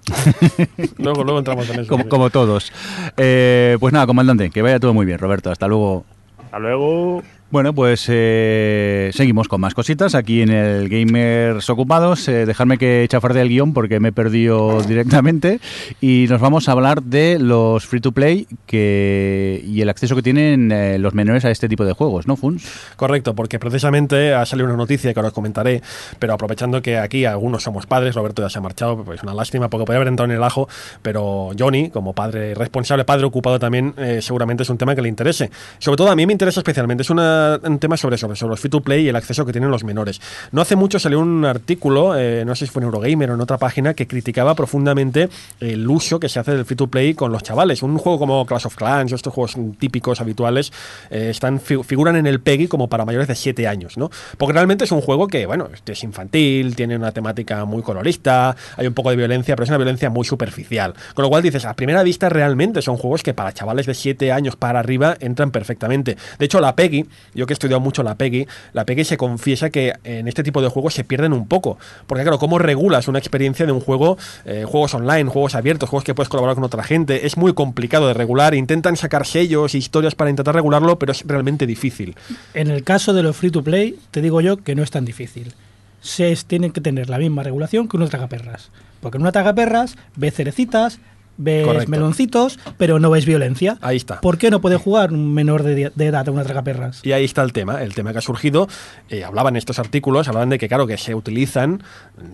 Luego, luego entramos en eso. Como, como todos. Eh, pues nada, comandante, que vaya todo muy bien, Roberto. Hasta luego. Hasta luego. Bueno, pues eh, seguimos con más cositas aquí en el Gamers Ocupados. Eh, dejarme que chafardee el guion porque me he perdido directamente. Y nos vamos a hablar de los free to play que, y el acceso que tienen eh, los menores a este tipo de juegos, ¿no, Funs? Correcto, porque precisamente ha salido una noticia que ahora os comentaré, pero aprovechando que aquí algunos somos padres, Roberto ya se ha marchado, pues una lástima porque podía haber entrado en el ajo, pero Johnny, como padre responsable, padre ocupado también, eh, seguramente es un tema que le interese. Sobre todo a mí me interesa especialmente, es una un tema sobre, sobre, sobre los free to play y el acceso que tienen los menores. No hace mucho salió un artículo, eh, no sé si fue en Eurogamer o en otra página, que criticaba profundamente el uso que se hace del free to play con los chavales. Un juego como Clash of Clans, o estos juegos típicos, habituales, eh, están fi- figuran en el PEGI como para mayores de 7 años, ¿no? Porque realmente es un juego que, bueno, es infantil, tiene una temática muy colorista, hay un poco de violencia, pero es una violencia muy superficial. Con lo cual dices, a primera vista realmente son juegos que para chavales de 7 años para arriba entran perfectamente. De hecho, la PEGI, yo que he estudiado mucho la PEGI, la PEGI se confiesa que en este tipo de juegos se pierden un poco. Porque claro, ¿cómo regulas una experiencia de un juego, eh, juegos online, juegos abiertos, juegos que puedes colaborar con otra gente? Es muy complicado de regular. Intentan sacar sellos, historias para intentar regularlo, pero es realmente difícil. En el caso de los free to play, te digo yo que no es tan difícil. Se tienen que tener la misma regulación que unos tragaperras. Porque en una tragaperras ves cerecitas, ves Correcto. meloncitos, pero no ves violencia. Ahí está. ¿Por qué no puede jugar un menor de, de edad a una tragaperras? Y ahí está el tema, el tema que ha surgido. eh, hablaban estos artículos, hablaban de que, claro, que se utilizan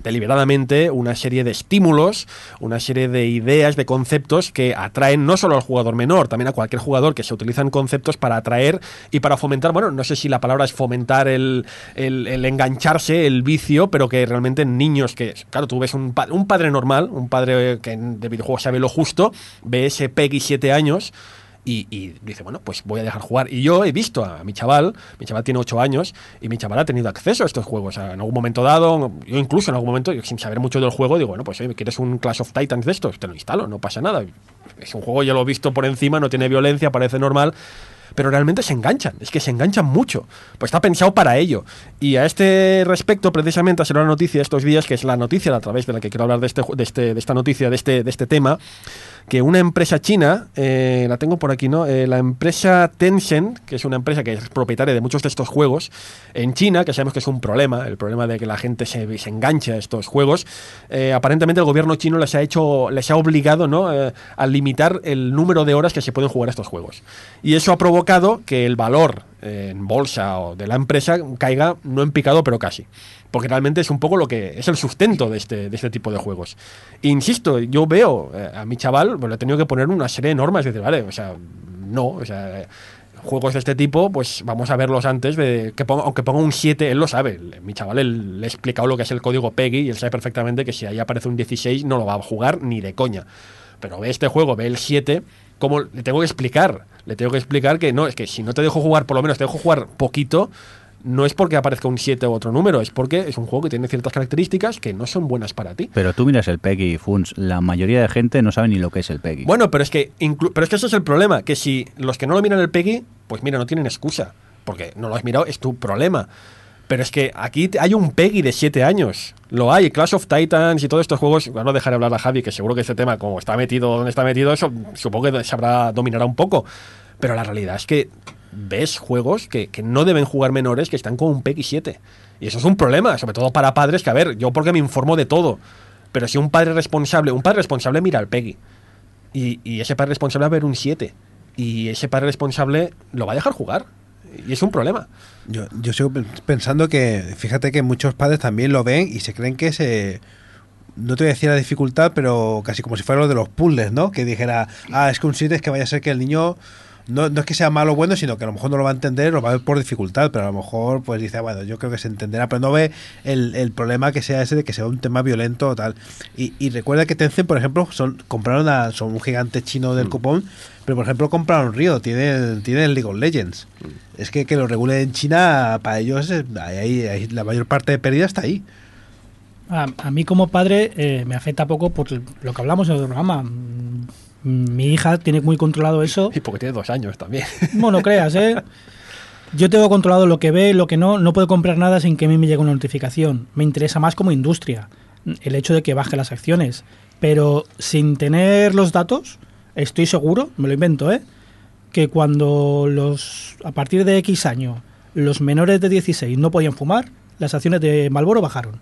deliberadamente una serie de estímulos, una serie de ideas, de conceptos que atraen no solo al jugador menor, también a cualquier jugador, que se utilizan conceptos para atraer y para fomentar, bueno, no sé si la palabra es fomentar el, el- el engancharse, el vicio, pero que realmente en niños que, claro, tú ves un, un padre normal, un padre que de videojuegos sabe lo justo, ve ese Peggy 7 años y, y dice, bueno, pues voy a dejar jugar. Y yo he visto a mi chaval, mi chaval tiene 8 años, y mi chaval ha tenido acceso a estos juegos. En algún momento dado, yo incluso en algún momento, yo sin saber mucho del juego, digo, bueno, pues oye, ¿quieres un Clash of Titans de estos? Te lo instalo, no pasa nada. Es un juego, ya lo he visto por encima, no tiene violencia, parece normal. Pero realmente se enganchan, es que se enganchan mucho. Pues está pensado para ello. Y a este respecto, precisamente, ha salido una noticia estos días, que es la noticia a través de la que quiero hablar de, este, de, este, de esta noticia, de este, de este tema, que una empresa china, eh, la tengo por aquí, ¿no? Eh, la empresa Tencent, que es una empresa que es propietaria de muchos de estos juegos, en China, que sabemos que es un problema, el problema de que la gente se, se enganche a estos juegos, eh, aparentemente el gobierno chino les ha hecho, les ha obligado, ¿no? A limitar el número de horas que se pueden jugar a estos juegos. Y eso ha provocado que el valor en bolsa o de la empresa caiga, no en picado, pero casi porque realmente es un poco lo que es el sustento de este, de este tipo de juegos. Insisto, yo veo eh, a mi chaval, pues le he tenido que poner una serie de normas, es decir, vale, o sea, no, o sea, juegos de este tipo, pues vamos a verlos antes de que ponga, aunque ponga un 7, él lo sabe, mi chaval él- le he explicado lo que es el código PEGI y él sabe perfectamente que si ahí aparece un 16 no lo va a jugar ni de coña. Pero ve este juego, ve el 7, como le tengo que explicar, le tengo que explicar que no, es que si no te dejo jugar, por lo menos te dejo jugar poquito, no es porque aparezca un 7 u otro número, es porque es un juego que tiene ciertas características que no son buenas para ti. Pero tú miras el PEGI, Funs, la mayoría de gente no sabe ni lo que es el PEGI. Bueno, pero es que pero es que ese es el problema, que si los que no lo miran el PEGI, pues mira, no tienen excusa, porque no lo has mirado, es tu problema. Pero es que aquí hay un PEGI de 7 años. Lo hay, Clash of Titans y todos estos juegos. Bueno, no dejaré hablar a Javi, que seguro que este tema, como está metido donde está metido, eso supongo que sabrá, dominará un poco. Pero la realidad es que ves juegos que, que no deben jugar menores que están con un PEGI 7. Y eso es un problema, sobre todo para padres que, a ver, yo porque me informo de todo. Pero si un padre responsable, un padre responsable mira el PEGI. Y, y ese padre responsable va a ver un 7. Y ese padre responsable lo va a dejar jugar. Y es un problema. Yo, yo sigo pen- pensando que, fíjate que muchos padres también lo ven y se creen que se... No te voy a decir la dificultad, pero casi como si fuera lo de los puzzles, ¿no? Que dijera, ah, es que un 7 es que vaya a ser que el niño... No, no es que sea malo o bueno, sino que a lo mejor no lo va a entender, lo va a ver por dificultad, pero a lo mejor pues dice, "Ah, bueno, yo creo que se entenderá, pero no ve el, el problema que sea ese de que sea un tema violento o tal. Y, y recuerda que Tencent, por ejemplo, son compraron a, son un gigante chino del cupón, pero por ejemplo compraron Río, tienen, tienen League of Legends. Es que que lo regule en China, para ellos, ahí, ahí- la mayor parte de pérdida está ahí. A, a mí como padre eh, me afecta poco por lo que hablamos en el programa. Mi hija tiene muy controlado eso. Y porque tiene dos años también. No, no creas, ¿eh? Yo tengo controlado lo que ve, lo que no. No puedo comprar nada sin que a mí me llegue una notificación. Me interesa más como industria el hecho de que baje las acciones. Pero sin tener los datos, estoy seguro, me lo invento, ¿eh? Que cuando los a partir de X año los menores de 16 no podían fumar, las acciones de Malboro bajaron.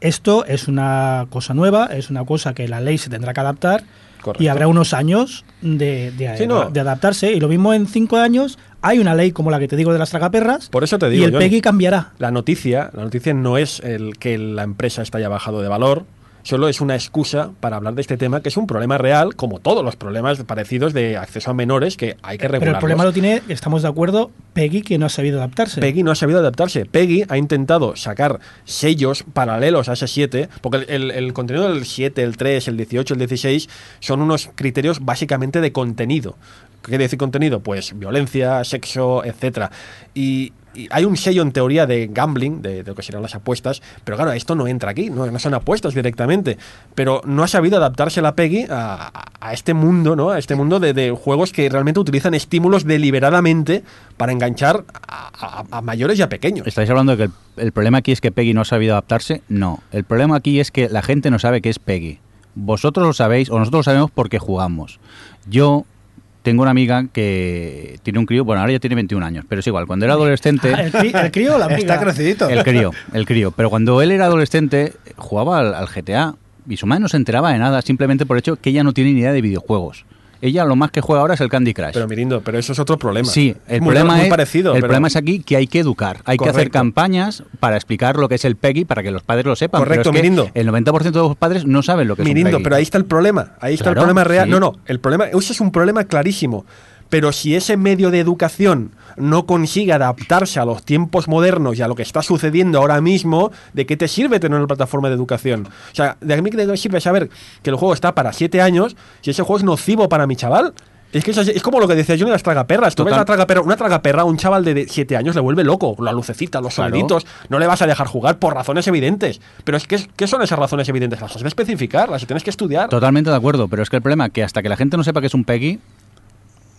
Esto es una cosa nueva, es una cosa que la ley se tendrá que adaptar Correcto. y habrá unos años de, de- Sí, no. de adaptarse. Y lo mismo en cinco años hay una ley como la que te digo de las tragaperras Por eso te digo, y el Johnny, PEGI cambiará. La noticia, la noticia no es el que la empresa está ya bajado de valor, solo es una excusa para hablar de este tema, que es un problema real, como todos los problemas parecidos de acceso a menores que hay que regular. Pero el problema lo tiene, estamos de acuerdo, Peggy, que no ha sabido adaptarse. Peggy no ha sabido adaptarse. Peggy ha intentado sacar sellos paralelos a ese 7, porque el, el contenido del 7, el 3, el 18, el 16 son unos criterios básicamente de contenido. ¿Qué quiere decir contenido? Pues violencia, sexo, etcétera. Y, hay un sello en teoría de gambling, de, lo que serán las apuestas, pero claro, esto no entra aquí, no, son apuestas directamente. Pero no ha sabido adaptarse la Peggy a, este mundo, ¿no? A este mundo de, juegos que realmente utilizan estímulos deliberadamente para enganchar a mayores y a pequeños. ¿Estáis hablando de que el, el problema aquí es que Peggy no ha sabido adaptarse? No. El problema aquí es que la gente no sabe qué es Peggy. Vosotros lo sabéis o nosotros lo sabemos porque jugamos. Yo tengo una amiga que tiene un crío, bueno, ahora ya tiene 21 años, pero es igual, cuando era adolescente... Ah, el, crí- el crío la amiga. Está crecidito. El crío, el crío. Pero cuando él era adolescente, jugaba al, al GTA y su madre no se enteraba de nada, simplemente por el hecho que ella no tiene ni idea de videojuegos. Ella lo más que juega ahora es el Candy Crush. Pero Mirindo, pero eso es otro problema. Sí, el muy, problema muy es parecido. el pero- problema es aquí que hay que educar, hay que hacer campañas para explicar lo que es el PEGI para que los padres lo sepan. Correcto, pero es que Mirindo. El 90% de los padres no saben lo que es un Mirindo, PEGI. pero ahí está el problema. Ahí está el problema real. sí. No, no, el problema, ese es un problema clarísimo. Pero si ese medio de educación no consigue adaptarse a los tiempos modernos y a lo que está sucediendo ahora mismo, ¿de qué te sirve tener una plataforma de educación? O sea, ¿de mí qué te sirve saber que el juego está para 7 años si ese juego es nocivo para mi chaval? Es que eso es, es como lo que decía yo de las tragaperras. Tú ves la tragaperra, una tragaperra a un chaval de 7 años le vuelve loco. La lucecita, los Claro. soniditos. No le vas a dejar jugar por razones evidentes. Pero es que, ¿qué son esas razones evidentes? Las has de especificar, las tienes que estudiar. Totalmente de acuerdo, pero es que el problema es que hasta que la gente no sepa que es un PEGI,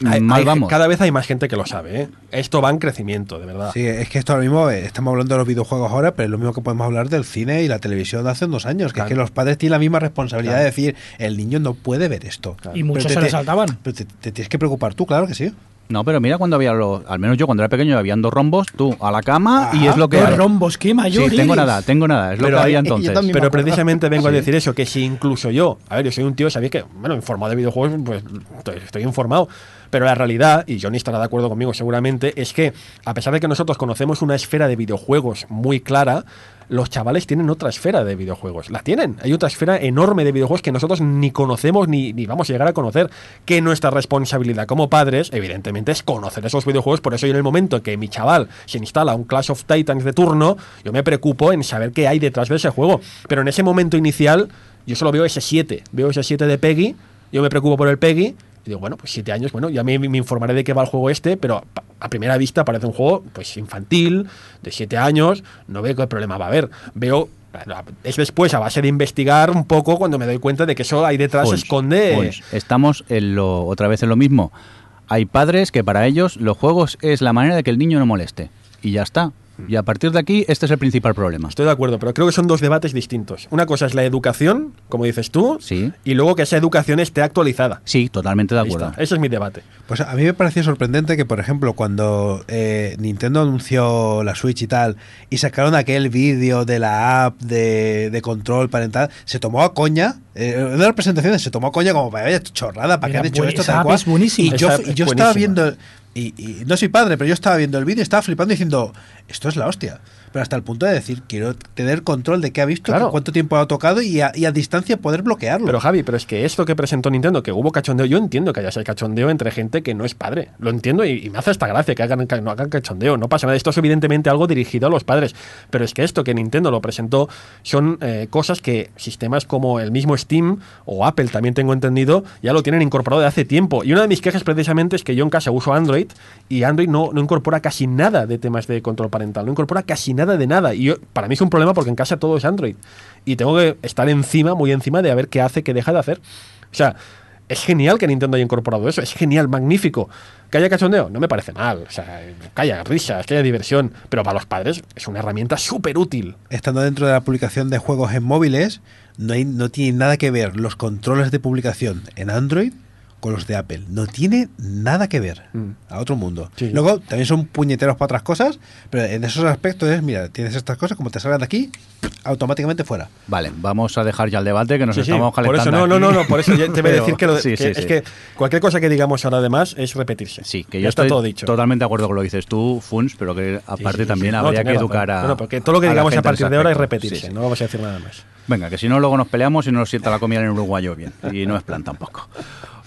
Hay- mal hay- vamos. Cada vez hay más gente que lo sabe. ¿eh? Esto va en crecimiento, de verdad. Sí, es que esto ahora mismo eh, estamos hablando de los videojuegos ahora, pero es lo mismo que podemos hablar del cine y la televisión de hace unos años, que Claro. es que los padres tienen la misma responsabilidad Claro. de decir, el niño no puede ver esto. Y muchos Pero se te- le saltaban. Pero te, te tienes que preocupar tú, claro que sí. No, pero mira cuando había los, al menos yo cuando era pequeño habían dos rombos, tú a la cama y Ajá, es lo que Dos rombos, qué mayor Sí, tengo nada, tengo nada, es lo Pero que había entonces. Pero precisamente vengo a Sí. decir eso, que si incluso yo, a ver, yo soy un tío, sabéis que, bueno, informado de videojuegos, pues estoy, estoy informado, pero la realidad, y Johnny estará de acuerdo conmigo seguramente, es que a pesar de que nosotros conocemos una esfera de videojuegos muy clara, los chavales tienen otra esfera de videojuegos. La tienen. Hay otra esfera enorme de videojuegos que nosotros ni conocemos ni, ni vamos a llegar a conocer. Que nuestra responsabilidad como padres, evidentemente, es conocer esos videojuegos. Por eso yo en el momento que mi chaval se instala un Clash of Titans de turno, yo me preocupo en saber qué hay detrás de ese juego. Pero en ese momento inicial, yo solo veo ese 7. Veo ese 7 de Peggy, yo me preocupo por el Peggy. Y digo, bueno, pues siete años, bueno, ya me, me informaré de qué va el juego este, pero a- primera vista parece un juego pues infantil, de siete años, no veo qué problema va a haber. Veo, es después, a base de investigar un poco, cuando me doy cuenta de que eso ahí detrás se esconde... pues, estamos en lo, otra vez en lo mismo. Hay padres que para ellos los juegos es la manera de que el niño no moleste. Y ya está. Y a partir de aquí, este es el principal problema. Estoy de acuerdo, pero creo que son dos debates distintos. Una cosa es la educación, como dices tú, Sí. y luego que esa educación esté actualizada. Sí, totalmente de acuerdo. Ese es mi debate. Pues a mí me pareció sorprendente que, por ejemplo, cuando eh, Nintendo anunció la Switch y tal, y sacaron aquel vídeo de la app de, de control parental, se tomó a coña, eh, en una de las presentaciones se tomó a coña como para vaya chorrada, para que han hecho esto esa tal app cual. es buenísima. Y yo, Esa y es yo estaba viendo, y, y no soy padre, pero yo estaba viendo el vídeo, estaba flipando y diciendo, esto es la hostia. Pero hasta el punto de decir, quiero tener control de qué ha visto, Claro. cuánto tiempo ha tocado y a, y a distancia poder bloquearlo. Pero Javi, pero es que esto que presentó Nintendo, que hubo cachondeo, yo entiendo que haya ese cachondeo entre gente que no es padre. Lo entiendo y, y me hace esta gracia que hagan, que no hagan cachondeo. No pasa nada. Esto es evidentemente algo dirigido a los padres. Pero es que esto que Nintendo lo presentó son eh, cosas que sistemas como el mismo Steam o Apple, también tengo entendido, ya lo tienen incorporado de hace tiempo. Y una de mis quejas precisamente es que yo en casa uso Android y Android no, no incorpora casi nada de temas de control parental. No incorpora casi nada de nada. Y para mí es un problema porque en casa todo es Android. Y tengo que estar encima, muy encima de a ver qué hace, qué deja de hacer. O sea, es genial que Nintendo haya incorporado eso. Es genial, magnífico. ¿Que haya cachondeo? No me parece mal. O sea, que haya risas, que haya diversión. Pero para los padres es una herramienta súper útil. estando dentro de la publicación de juegos en móviles, no, hay, no tiene nada que ver los controles de publicación en Android con los de Apple. No tiene nada que ver. Mm. A otro mundo. Sí. Luego también son puñeteros para otras cosas, pero en esos aspectos es, mira, tienes estas cosas, como te salgan de aquí, automáticamente fuera. Vale, vamos a dejar ya el debate que nos Sí, sí, estamos por eso, no, no, aquí. no, no, por eso ya te voy a decir que, lo de- sí, que sí, es sí. que cualquier cosa que digamos ahora además es repetirse. Sí, que Ya yo está estoy todo dicho. totalmente de acuerdo con lo que dices tú, Funs, pero que aparte Sí, sí, también. No, habría que razón. educar a. No, no, porque todo lo que a digamos a, partir de ahora es repetirse, Sí, sí. no vamos a decir nada más. Venga, que si no luego nos peleamos y no nos sienta la comida en uruguayo bien. Y no es plan tampoco.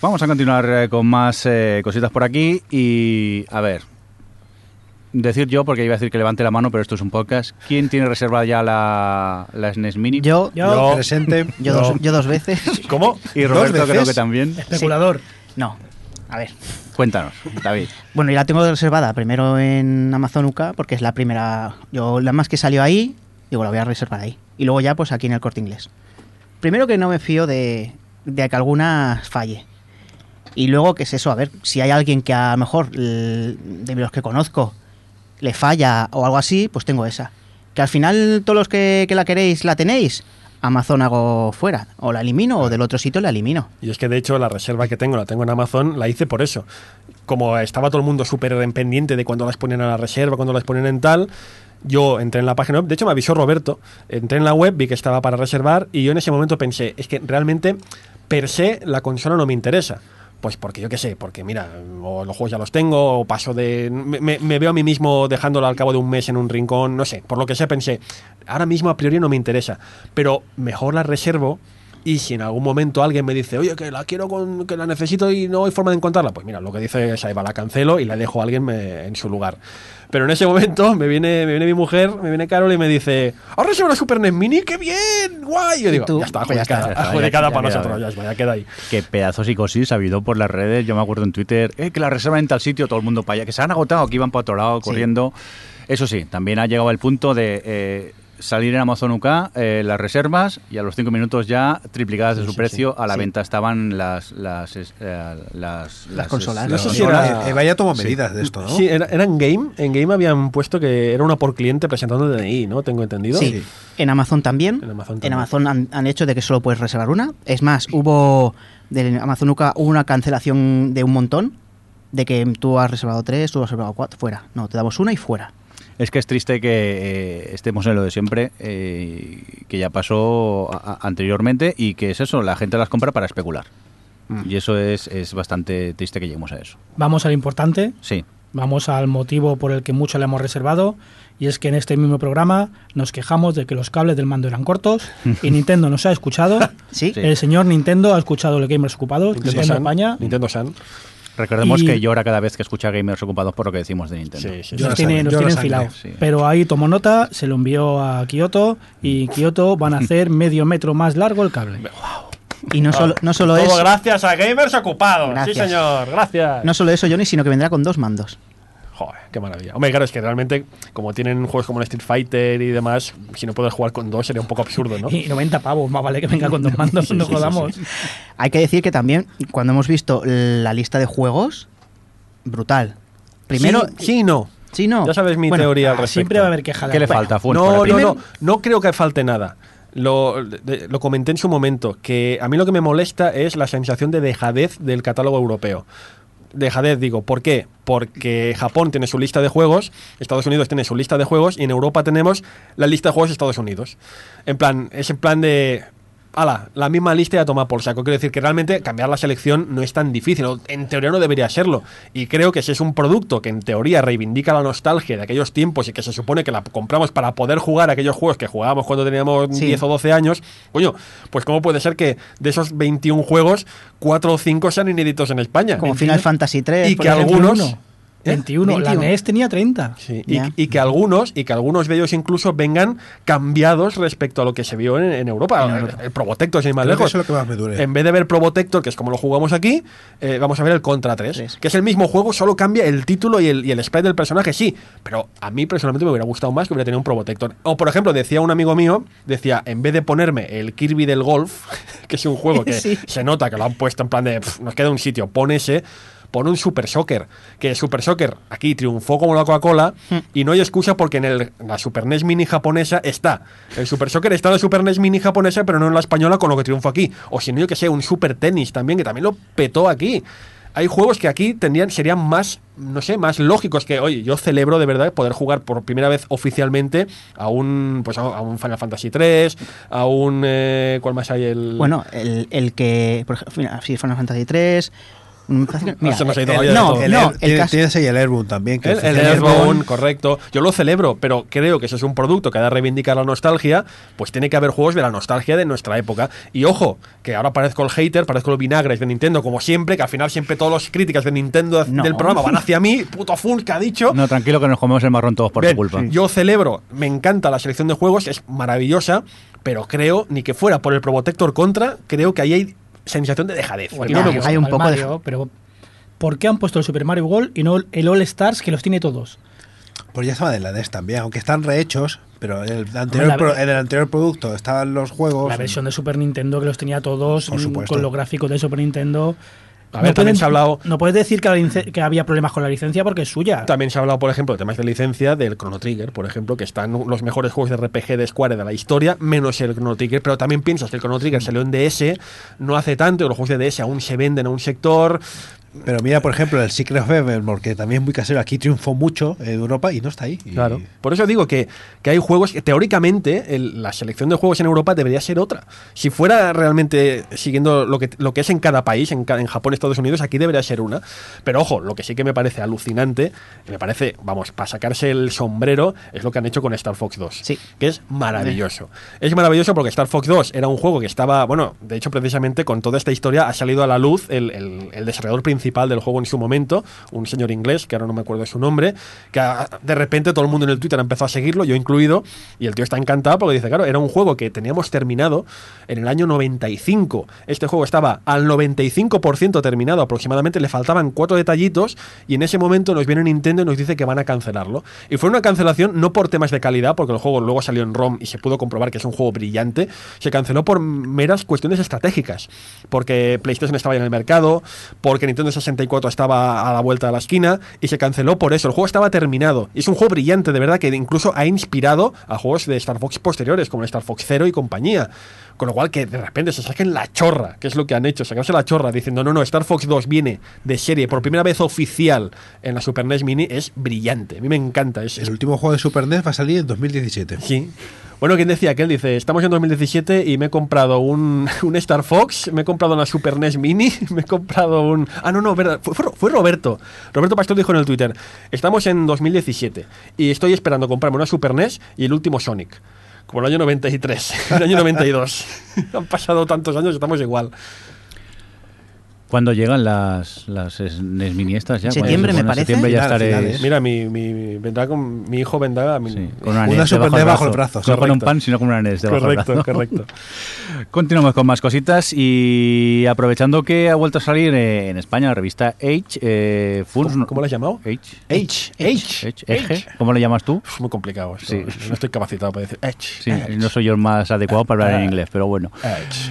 Vamos a continuar eh, con más eh, cositas por aquí y a ver. Decir yo, porque iba a decir que levante la mano, pero esto es un podcast. ¿Quién tiene reservada ya la, la SNES Mini? Yo, Yo, Yo- Presente. yo, dos, yo dos veces. ¿Cómo? Y Roberto ¿Dos creo que también. especulador. No. A ver. Cuéntanos, David. Bueno, yo la tengo reservada primero en Amazon UK porque es la primera. Yo, la más que salió ahí, digo, la voy a reservar ahí. Y luego ya, pues aquí en el corte inglés. Primero que no me fío de, de que alguna falle. Y luego, que es eso? A ver, si hay alguien que a lo mejor, de los que conozco, le falla o algo así, pues tengo esa. Que al final, todos los que, que la queréis, la tenéis. Amazon hago fuera. O la elimino o del otro sitio la elimino. Y es que de hecho la reserva que tengo, la tengo en Amazon, la hice por eso. Como estaba todo el mundo súper en pendiente de cuando las ponían a la reserva, cuando las ponían en tal, yo entré en la página web, de hecho me avisó Roberto, entré en la web, vi que estaba para reservar y yo en ese momento pensé, es que realmente per se la consola no me interesa. Pues porque yo qué sé, porque mira, o los juegos ya los tengo, o paso de... Me, me- veo a mí mismo dejándolo al cabo de un mes en un rincón, no sé, por lo que sea pensé, ahora mismo a priori no me interesa, pero mejor la reservo y si en algún momento alguien me dice, oye, que la quiero, con, que la necesito y no hay forma de encontrarla, pues mira, lo que dice es, ahí va, la cancelo y la dejo a alguien me- en su lugar. Pero en ese momento me viene, me viene mi mujer, me viene Carol y me dice, ¿has reservado una Super NES Mini? ¡Qué bien! ¡Guay! Y yo digo, tú, ya está, adjudicada, adjudicada para ya nosotros, ya, queda ahí. Qué pedazos y cosis ha habido por las redes. Yo me acuerdo en Twitter, eh, que la reserva en tal sitio, todo el mundo para allá, que se han agotado, que iban para otro lado corriendo. Eso sí, también ha llegado el punto de eh, salir en Amazon UK eh, las reservas y a los cinco minutos ya triplicadas de Sí, su sí, precio a la Sí. venta estaban las las eh, las, Las consolas. las No sé si era- Eh, vaya toma Sí. medidas de esto, ¿no? Sí, era, era en Game. En Game habían puesto que era una por cliente presentando DNI, ¿no? Tengo entendido. Sí. En Amazon también. En Amazon En también. Amazon han, han hecho de que solo puedes reservar una. Es más, hubo de Amazon UK hubo una cancelación de un montón. De que tú has reservado tres, tú has reservado cuatro, fuera. No, te damos una y fuera. Es que es triste que eh, estemos en lo de siempre, eh, que ya pasó a- a- anteriormente y que es eso, la gente las compra para especular. Mm. Y eso es, es bastante triste que lleguemos a eso. Vamos al importante. Sí. Vamos al motivo por el que mucho le hemos reservado. Y es que en este mismo programa nos quejamos de que los cables del mando eran cortos y Nintendo nos ha escuchado. ¿Sí? El señor Nintendo ha escuchado los gamers ocupados, Nintendo Nintendo San. España. Nintendo San. Recordemos Y- que llora cada vez que escucha gamers ocupados por lo que decimos de Nintendo. Sí, sí, Yo Nos lo tiene, nos enfilado. sí. Pero ahí tomó nota, se lo envió a Kioto y Kioto van a hacer medio metro más largo el cable. Y no solo, no solo Todo eso, gracias a Gamers Ocupados. Gracias. Sí, señor. Gracias. no solo eso, Johnny, sino que vendrá con dos mandos. Joder, qué maravilla. Hombre, claro, es que realmente, como tienen juegos como el Street Fighter y demás, si no puedes jugar con dos sería un poco absurdo, ¿no? Y 90 pavos, más vale que venga con dos mandos, Sí, no sí, sí, jodamos. Hay que decir que también, cuando hemos visto la lista de juegos, brutal. Primero, Sí, no. sí, no. Ya sabes mi Bueno, teoría al Ah, respecto. Siempre va a haber queja de ¿Qué le Bueno, falta, Funs? No, no, no, no creo que falte nada. Lo, de- lo comenté en su momento, que a mí lo que me molesta es la sensación de dejadez del catálogo europeo. Dejadez, digo, ¿por qué? Porque Japón tiene su lista de juegos, Estados Unidos tiene su lista de juegos y en Europa tenemos la lista de juegos de Estados Unidos. En plan, es en plan de... Ala, la misma lista ya toma por saco. Quiero decir que realmente cambiar la selección no es tan difícil, o en teoría no debería serlo. Y creo que si es un producto que en teoría reivindica la nostalgia de aquellos tiempos y que se supone que la compramos para poder jugar aquellos juegos que jugábamos cuando teníamos Sí. 10 o 12 años, coño, pues cómo puede ser que de esos 21 juegos, 4 o 5 sean inéditos en España. Como 21. Final Fantasy 3. Y que algunos- 21. ¿Eh? 21. La 21. NES tenía 30. Sí, y, que algunos y que algunos de ellos incluso vengan cambiados respecto a lo que se vio en, en Europa. En El- Europa. El, Probotector, sin ir más Creo que lejos. eso es lo que más me duele. En vez de ver Probotector, que es como lo jugamos aquí, eh, vamos a ver el Contra 3, Tres. que es el mismo juego, solo cambia el título y el, y el sprite del personaje, sí. Pero a mí personalmente me hubiera gustado más que hubiera tenido un Probotector. O, por ejemplo, decía un amigo mío, decía, en vez de ponerme el Kirby del Golf, que es un juego que Sí. se nota que lo han puesto en plan de, "Pf, nos queda un sitio, pon ese. Por un Super Soccer. Que Super Soccer aquí triunfó como la Coca-Cola y no hay excusa porque en el, la Super NES Mini japonesa está. El Super Soccer está en la Super NES Mini japonesa, pero no en la española con lo que triunfó aquí. O si no, yo que sé, un Super Tennis también, que también lo petó aquí. Hay juegos que aquí tendrían, serían más, no sé, más lógicos que, oye, yo celebro de verdad poder jugar por primera vez oficialmente a un, pues a, un Final Fantasy 3, a un, eh, ¿cuál más hay? El, Bueno, el, el que. Por ejemplo, Final Fantasy 3. Mira, se nos ha ido el- la olla de no. El, no, el caso- tienes ahí el Airbound también. Que El, el correcto. Yo lo celebro, pero creo que eso es un producto que ha de reivindicar la nostalgia, pues tiene que haber juegos de la nostalgia de nuestra época. Y ojo, que ahora parezco el hater, parezco el vinagres de Nintendo, como siempre, que al final siempre todas las críticas de Nintendo No. del programa van hacia mí, puto Fun que ha dicho. No, tranquilo que nos comemos el marrón todos por Bien, tu culpa. Yo celebro, me encanta la selección de juegos, es maravillosa, pero creo, ni que fuera por el Probotector contra, creo que ahí hay sensación de dejadez. O el no me Mario, hay un poco de- pero ¿por qué han puesto el Super Mario World y no el All Stars que los tiene todos? Pues ya estaba de la NES también, aunque están rehechos, pero en el anterior, la- pro- en el anterior producto estaban los juegos. La versión de Super Nintendo que los tenía todos Por mm, con los gráficos de Super Nintendo. A ver, también se ha hablado- No puedes decir que, la lice- que había problemas con la licencia porque es suya. También se ha hablado, por ejemplo, de temas de licencia del Chrono Trigger, por ejemplo, que están los mejores juegos de RPG de Square de la historia, menos el Chrono Trigger, pero también piensas que el Chrono Trigger salió en DS no hace tanto, los juegos de DS aún se venden a un sector. Pero mira, por ejemplo, el Secret of Evermore, que también es muy casero, aquí triunfó mucho en Europa y no está ahí. Y- Claro. Por eso digo que, que hay juegos que teóricamente el- la selección de juegos en Europa debería ser otra. Si fuera realmente siguiendo lo que, lo que es en cada país, en, en Japón, Estados Unidos, aquí debería ser una. Pero ojo, lo que sí que me parece alucinante, me parece, vamos, para sacarse el sombrero, es lo que han hecho con Star Fox 2. Sí. Que es maravilloso. Es maravilloso porque Star Fox 2 era un juego que estaba, bueno, de hecho precisamente con toda esta historia ha salido a la luz el, el- el desarrollador principal del juego en su momento, un señor inglés, que ahora no me acuerdo de su nombre, que de repente todo el mundo en el Twitter empezó a seguirlo, yo incluido, y el tío está encantado porque dice, claro, era un juego que teníamos terminado en el año 95. Este juego estaba al 95% terminado aproximadamente, le faltaban cuatro detallitos y en ese momento nos viene Nintendo y nos dice que van a cancelarlo. Y fue una cancelación no por temas de calidad, porque el juego luego salió en ROM y se pudo comprobar que es un juego brillante, se canceló por meras cuestiones estratégicas, porque PlayStation estaba ya en el mercado, porque Nintendo 64 estaba a la vuelta de la esquina y se canceló por eso. El juego estaba terminado y es un juego brillante, de verdad, que incluso ha inspirado a juegos de Star Fox posteriores, como el Star Fox Zero y compañía. Con lo cual que de repente se saquen la chorra, que es lo que han hecho, sacarse la chorra diciendo, no, no, Star Fox 2 viene de serie por primera vez oficial en la Super NES Mini, es brillante. A mí me encanta. Es, es El último juego de Super NES va a salir en 2017. Sí. Bueno, ¿quién decía? Que él dice, estamos en 2017 y me he comprado un, un Star Fox, me he comprado una Super NES Mini, me he comprado un... Ah, no, no, verdad, fue, fue- fue Roberto. Roberto Pastor dijo en el Twitter, estamos en 2017 y estoy esperando comprarme una Super NES y el último Sonic. Como el año 93, el año 92. Han pasado tantos años estamos igual. ¿Cuándo llegan las, las NES Mini estas ya? En septiembre, me parece. septiembre ya Final, estaré... Mira, mi, mi, vendrá con, mi hijo vendrá... a mi- Sí, con una, Una Super debajo, el brazo. No con un pan, sino con una NES debajo Correcto, brazo. correcto. Continuamos con más cositas y aprovechando que ha vuelto a salir en España la revista H, eh, Funs- ¿Cómo, cómo lo has llamado? H, H. H. H, Eje, ¿cómo le llamas tú? Es muy complicado esto. Sí. No estoy capacitado para decir Edge. Sí, no soy yo el más adecuado para hablar en inglés, pero bueno. Edge.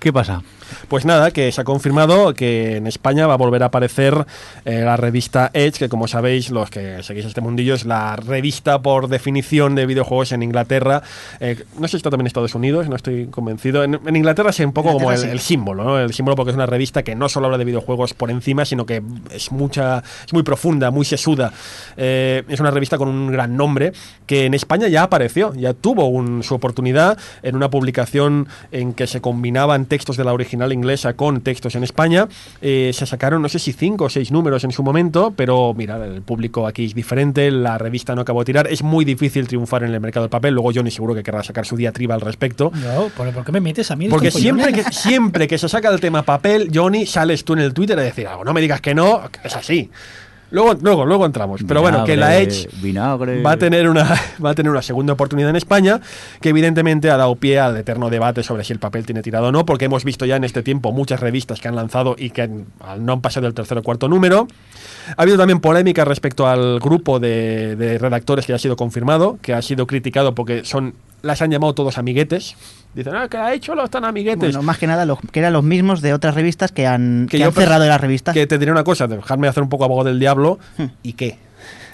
¿Qué pasa? Pues nada, que se ha confirmado que en España va a volver a aparecer eh, la revista Edge, que como sabéis, los que seguís este mundillo, es la revista por definición de videojuegos en Inglaterra. Eh, no sé si está también en Estados Unidos, no estoy convencido. En, en Inglaterra es un poco como el, sí. el símbolo, ¿no? El símbolo porque es una revista que no solo habla de videojuegos por encima, sino que es mucha, es muy profunda, muy sesuda. Eh, es una revista con un gran nombre que en España ya apareció, ya tuvo un- su oportunidad en una publicación en que se combinaban textos de la original inglesa con textos en España. Eh, se sacaron, no sé si cinco o seis números en su momento, pero mira, el público aquí es diferente, la revista no acabó de tirar. Es muy difícil triunfar en el mercado del papel. Luego Johnny seguro que querrá sacar su diatriba al respecto. No, ¿por, qué me metes a mí Porque siempre que, siempre que se saca el tema papel, Johnny, sales tú en el Twitter a decir algo. No me digas que no, es así. Luego, luego, luego entramos. Pero bueno, que la Edge Vinagre. va a tener una va a tener una segunda oportunidad en España que evidentemente ha dado pie al eterno debate sobre si el papel tiene tirado o no porque hemos visto ya en este tiempo muchas revistas que han lanzado y que no han pasado el tercer o cuarto número ha habido también polémica respecto al grupo de, de redactores que ya ha sido confirmado que ha sido criticado porque son las han llamado todos amiguetes. Dicen, ah, que ha hecho los tan amiguetes. Bueno, más que nada, los, que eran los mismos de otras revistas que han, Que han cerrado las revistas. que te diré una cosa, dejarme hacer un poco abogado del diablo. Hmm. ¿Y qué?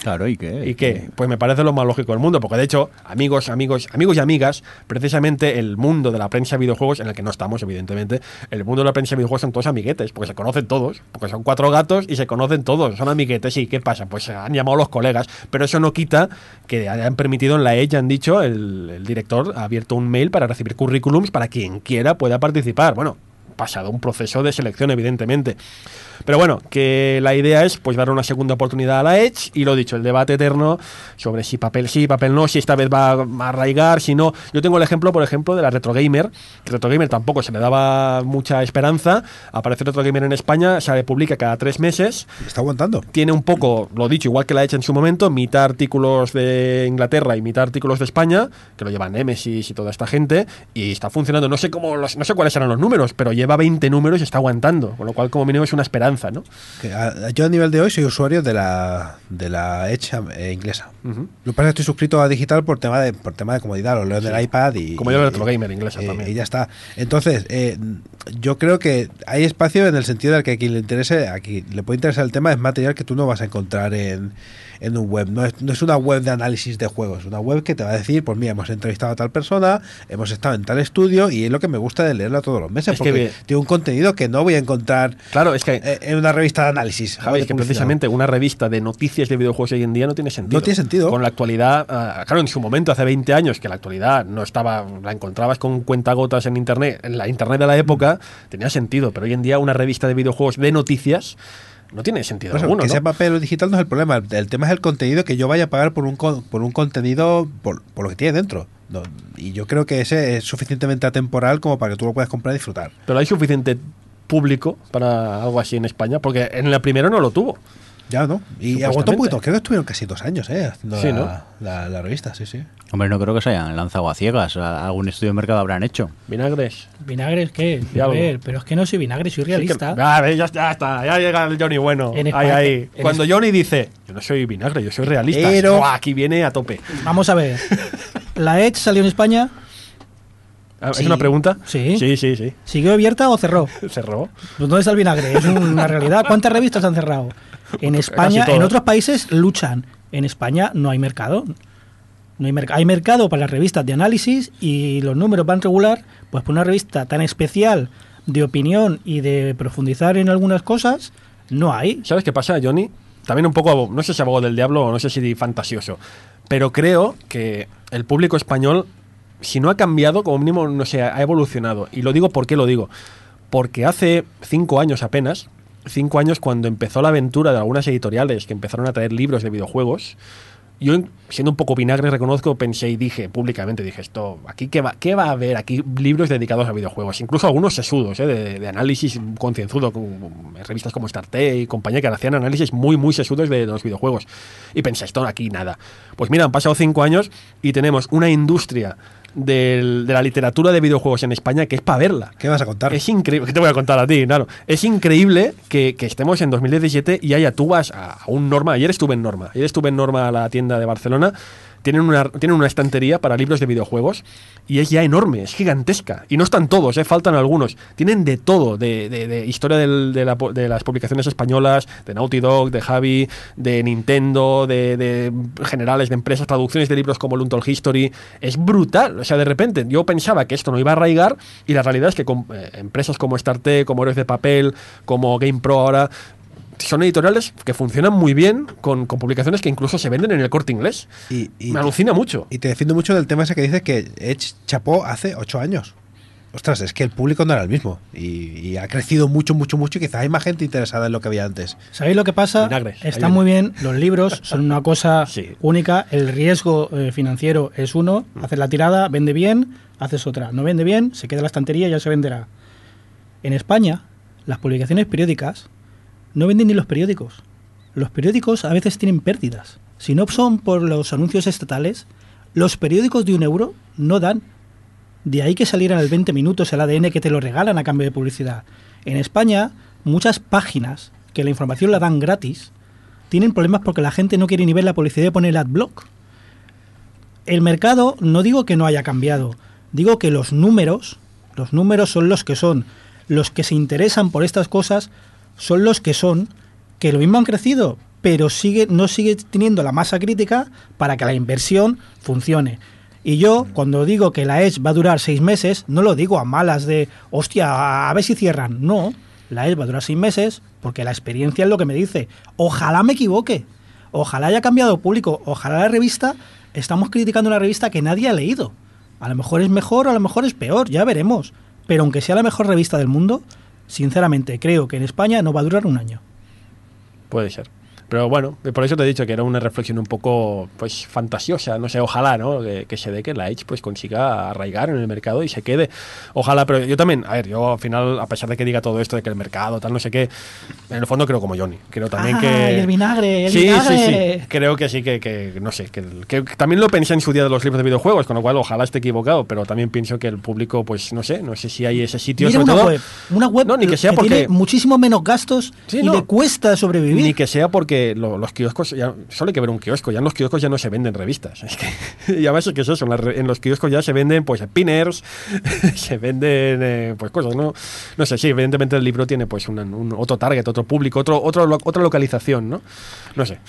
Claro, ¿y qué? ¿Y qué? Pues me parece lo más lógico del mundo, porque de hecho, amigos, amigos, amigos y amigas, precisamente el mundo de la prensa de videojuegos, en el que no estamos, evidentemente, el mundo de la prensa de videojuegos son todos amiguetes, porque se conocen todos, porque son cuatro gatos y se conocen todos, son amiguetes. ¿Y qué pasa? Pues han llamado los colegas, pero eso no quita que hayan permitido en la Edge, han dicho, el, el director ha abierto un mail para recibir currículums para quien quiera pueda participar. Bueno, pasado un proceso de selección, evidentemente. Pero bueno, que la idea es pues dar una segunda oportunidad a la Edge y lo dicho, el debate eterno sobre si papel sí, papel no, si esta vez va a arraigar, si no. Yo tengo el ejemplo, por ejemplo, de la Retro Gamer, que Retro Gamer tampoco se le daba mucha esperanza. Aparece Retro Gamer en España, se publica cada tres meses Está aguantando. tiene un poco, lo dicho, igual que la Edge en su momento, mitad artículos de Inglaterra y mitad artículos de España, que lo llevan Nemesis y toda esta gente, y está funcionando. No sé cómo los- no sé cuáles serán los números, pero lleva 20 números y está aguantando, con lo cual como mínimo es una esperanza, ¿no? Que a- yo a nivel de hoy soy usuario de la de la Edge eh, inglesa. Lo que pasa es que estoy suscrito a digital por tema de por tema de comodidad, lo leo en el iPad y Como yo y- Retro Gamer inglesa eh, también. y ya está. Entonces, eh, yo creo que hay espacio en el sentido de que a quien le interese, a quien le puede interesar el tema es material que tú no vas a encontrar en, en un web. No es, no es una web de análisis de juegos, es una web que te va a decir, pues mira, hemos entrevistado a tal persona, hemos estado en tal estudio y es lo que me gusta de leerla todos los meses, Es que porque tiene un contenido que no voy a encontrar Claro, es que, eh, en una revista de análisis. Javi, es que precisamente una revista de noticias de videojuegos hoy en día no tiene sentido. No tiene sentido. Con la actualidad, ah, claro, en su momento, hace 20 años, que la actualidad no estaba, la encontrabas con cuentagotas en internet, en la internet de la época, tenía sentido, pero hoy en día una revista de videojuegos de noticias no tiene sentido alguno. que ¿no? sea papel o digital no es el problema. El, tema es el contenido que yo vaya a pagar por un, por un contenido, por, por lo que tiene dentro. No, y yo creo que ese es suficientemente atemporal como para que tú lo puedas comprar y disfrutar. Pero hay suficiente público para algo así en España, porque en la primera no lo tuvo. Ya, ¿no? Y aguantó un poquito. Creo que estuvieron casi dos años, ¿eh? Haciendo Sí, la, ¿no? la- la revista, sí, sí. Hombre, no creo que se hayan lanzado a ciegas. A- Algún estudio de mercado habrán hecho. Vinagres. ¿Vinagres qué? A ver, pero es que no soy vinagre, soy realista. Sí que- Ah, ve, ya, ya está, ya llega el Johnny bueno. En ahí, España- ahí. en Cuando Es- Johnny dice, yo no soy vinagre, yo soy realista. Pero- aquí viene a tope. Vamos a ver. La Edge salió en España, Ah, ¿Es Sí. una pregunta? Sí. Sí, sí, sí. ¿siguió abierta o cerró? Cerró. ¿Dónde está el vinagre? Es una realidad. ¿Cuántas revistas han cerrado? En España, en otros países luchan. En España no hay mercado. No hay, hay mercado para las revistas de análisis y los números van regular. Pues por una revista tan especial de opinión y de profundizar en algunas cosas, no hay. ¿Sabes qué pasa, Johnny? También un poco, no sé si abogado del diablo o no sé si fantasioso, pero creo que el público español, si no ha cambiado, como mínimo, no sé, ha evolucionado. Y lo digo, ¿por qué lo digo? Porque hace cinco años apenas, cinco años cuando empezó la aventura de algunas editoriales que empezaron a traer libros de videojuegos, yo, en- siendo un poco vinagre, reconozco, pensé y dije públicamente, dije esto, aquí qué va, qué va a haber aquí libros dedicados a videojuegos, incluso algunos sesudos, ¿eh? de, análisis concienzudo, con revistas como Starte y compañía que hacían análisis muy, muy sesudos de los videojuegos. Y pensé, esto aquí nada. Pues mira, han pasado cinco años y tenemos una industria del- de la literatura de videojuegos en España que es para verla. ¿Qué vas a contar? Es increíble, ¿qué te voy a contar a ti? Claro, es increíble que, que estemos en 2017 y haya, tú vas a, a un Norma, ayer estuve en Norma, ayer estuve en Norma a la tienda de Barcelona, tienen una, tienen una estantería para libros de videojuegos y es ya enorme, es gigantesca. Y no están todos, ¿eh? faltan algunos. Tienen de todo, de, de- historia de, de las publicaciones españolas, de Naughty Dog, de Javi, de Nintendo, de, generales de empresas, traducciones de libros como el Untold History. Es brutal. O sea, de repente yo pensaba que esto no iba a arraigar y la realidad es que con, eh, empresas como Starte, como Héroes de Papel, como Game Pro ahora son editoriales que funcionan muy bien con, con publicaciones que incluso se venden en el corte inglés. Y, y- Me alucina mucho. y te defiendo mucho del tema ese que dices que Edge chapó hace ocho años. Ostras, es que el público no era el mismo. Y, y ha crecido mucho, mucho, mucho. Y quizás hay más gente interesada en lo que había antes. ¿Sabéis lo que pasa? Vinagres, Está muy bien, los libros son una cosa Sí. única, el riesgo eh, financiero es uno, haces la tirada, vende bien, haces otra, no vende bien, se queda en la estantería y ya se venderá. En España, las publicaciones periódicas no venden ni los periódicos. Los periódicos a veces tienen pérdidas. Si no son por los anuncios estatales, los periódicos de un euro no dan. De ahí que salieran el 20 minutos el ADN que te lo regalan a cambio de publicidad. En España, muchas páginas que la información la dan gratis tienen problemas porque la gente no quiere ni ver la publicidad y pone el adblock. el mercado no digo que no haya cambiado, digo que los números, los números son los que son, los que se interesan por estas cosas son los que son, que lo mismo han crecido, pero sigue, no sigue teniendo la masa crítica para que la inversión funcione. Y yo, cuando digo que la Edge va a durar seis meses, no lo digo a malas de, hostia, a ver si cierran. No, la Edge va a durar seis meses porque la experiencia es lo que me dice. Ojalá me equivoque. Ojalá haya cambiado público. Ojalá la revista, estamos criticando una revista que nadie ha leído. A lo mejor es mejor a lo mejor es peor, ya veremos. Pero aunque sea la mejor revista del mundo, sinceramente creo que en España no va a durar un año. Puede ser. Pero bueno, por eso te he dicho que era una reflexión un poco pues fantasiosa, no sé, ojalá, ¿no? Que, que se dé que la Edge pues consiga arraigar en el mercado y se quede. Ojalá, pero yo también, a ver, yo al final, a pesar de que diga todo esto de que el mercado, tal, no sé qué, en el fondo creo como Johnny. Creo también Ah, que. el vinagre, el sí, vinagre. sí, sí. Creo que sí, que, que no sé, que, que también lo pensé en su día de los libros de videojuegos, con lo cual ojalá esté equivocado, pero también pienso que el público, pues no sé, no sé si hay ese sitio. Sobre una todo, web, una web No, ni que sea porque- tiene muchísimo menos gastos Sí, y no. le cuesta sobrevivir. Ni que sea porque lo- los kioscos, ya, solo hay que ver un kiosco, ya en los kioscos ya no se venden revistas. Es que, y además es que es eso, en, las re- en los kioscos ya se venden pues pinners, se venden eh, pues cosas, ¿no? No sé, sí, evidentemente el libro tiene pues una- un, otro target, otro público, otro, otro, lo- otra localización, ¿no? No sé.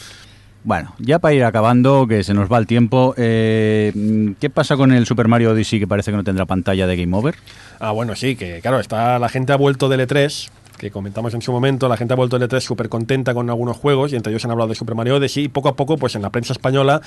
Bueno, ya para ir acabando, que se nos va el tiempo, eh, ¿qué pasa con el Super Mario Odyssey que parece que no tendrá pantalla de Game Over? Ah, bueno, sí, que claro, está la gente ha vuelto del E3, que comentamos en su momento, la gente ha vuelto del E3 súper contenta con algunos juegos, y entre ellos han hablado de Super Mario Odyssey, y poco a poco, pues en la prensa española,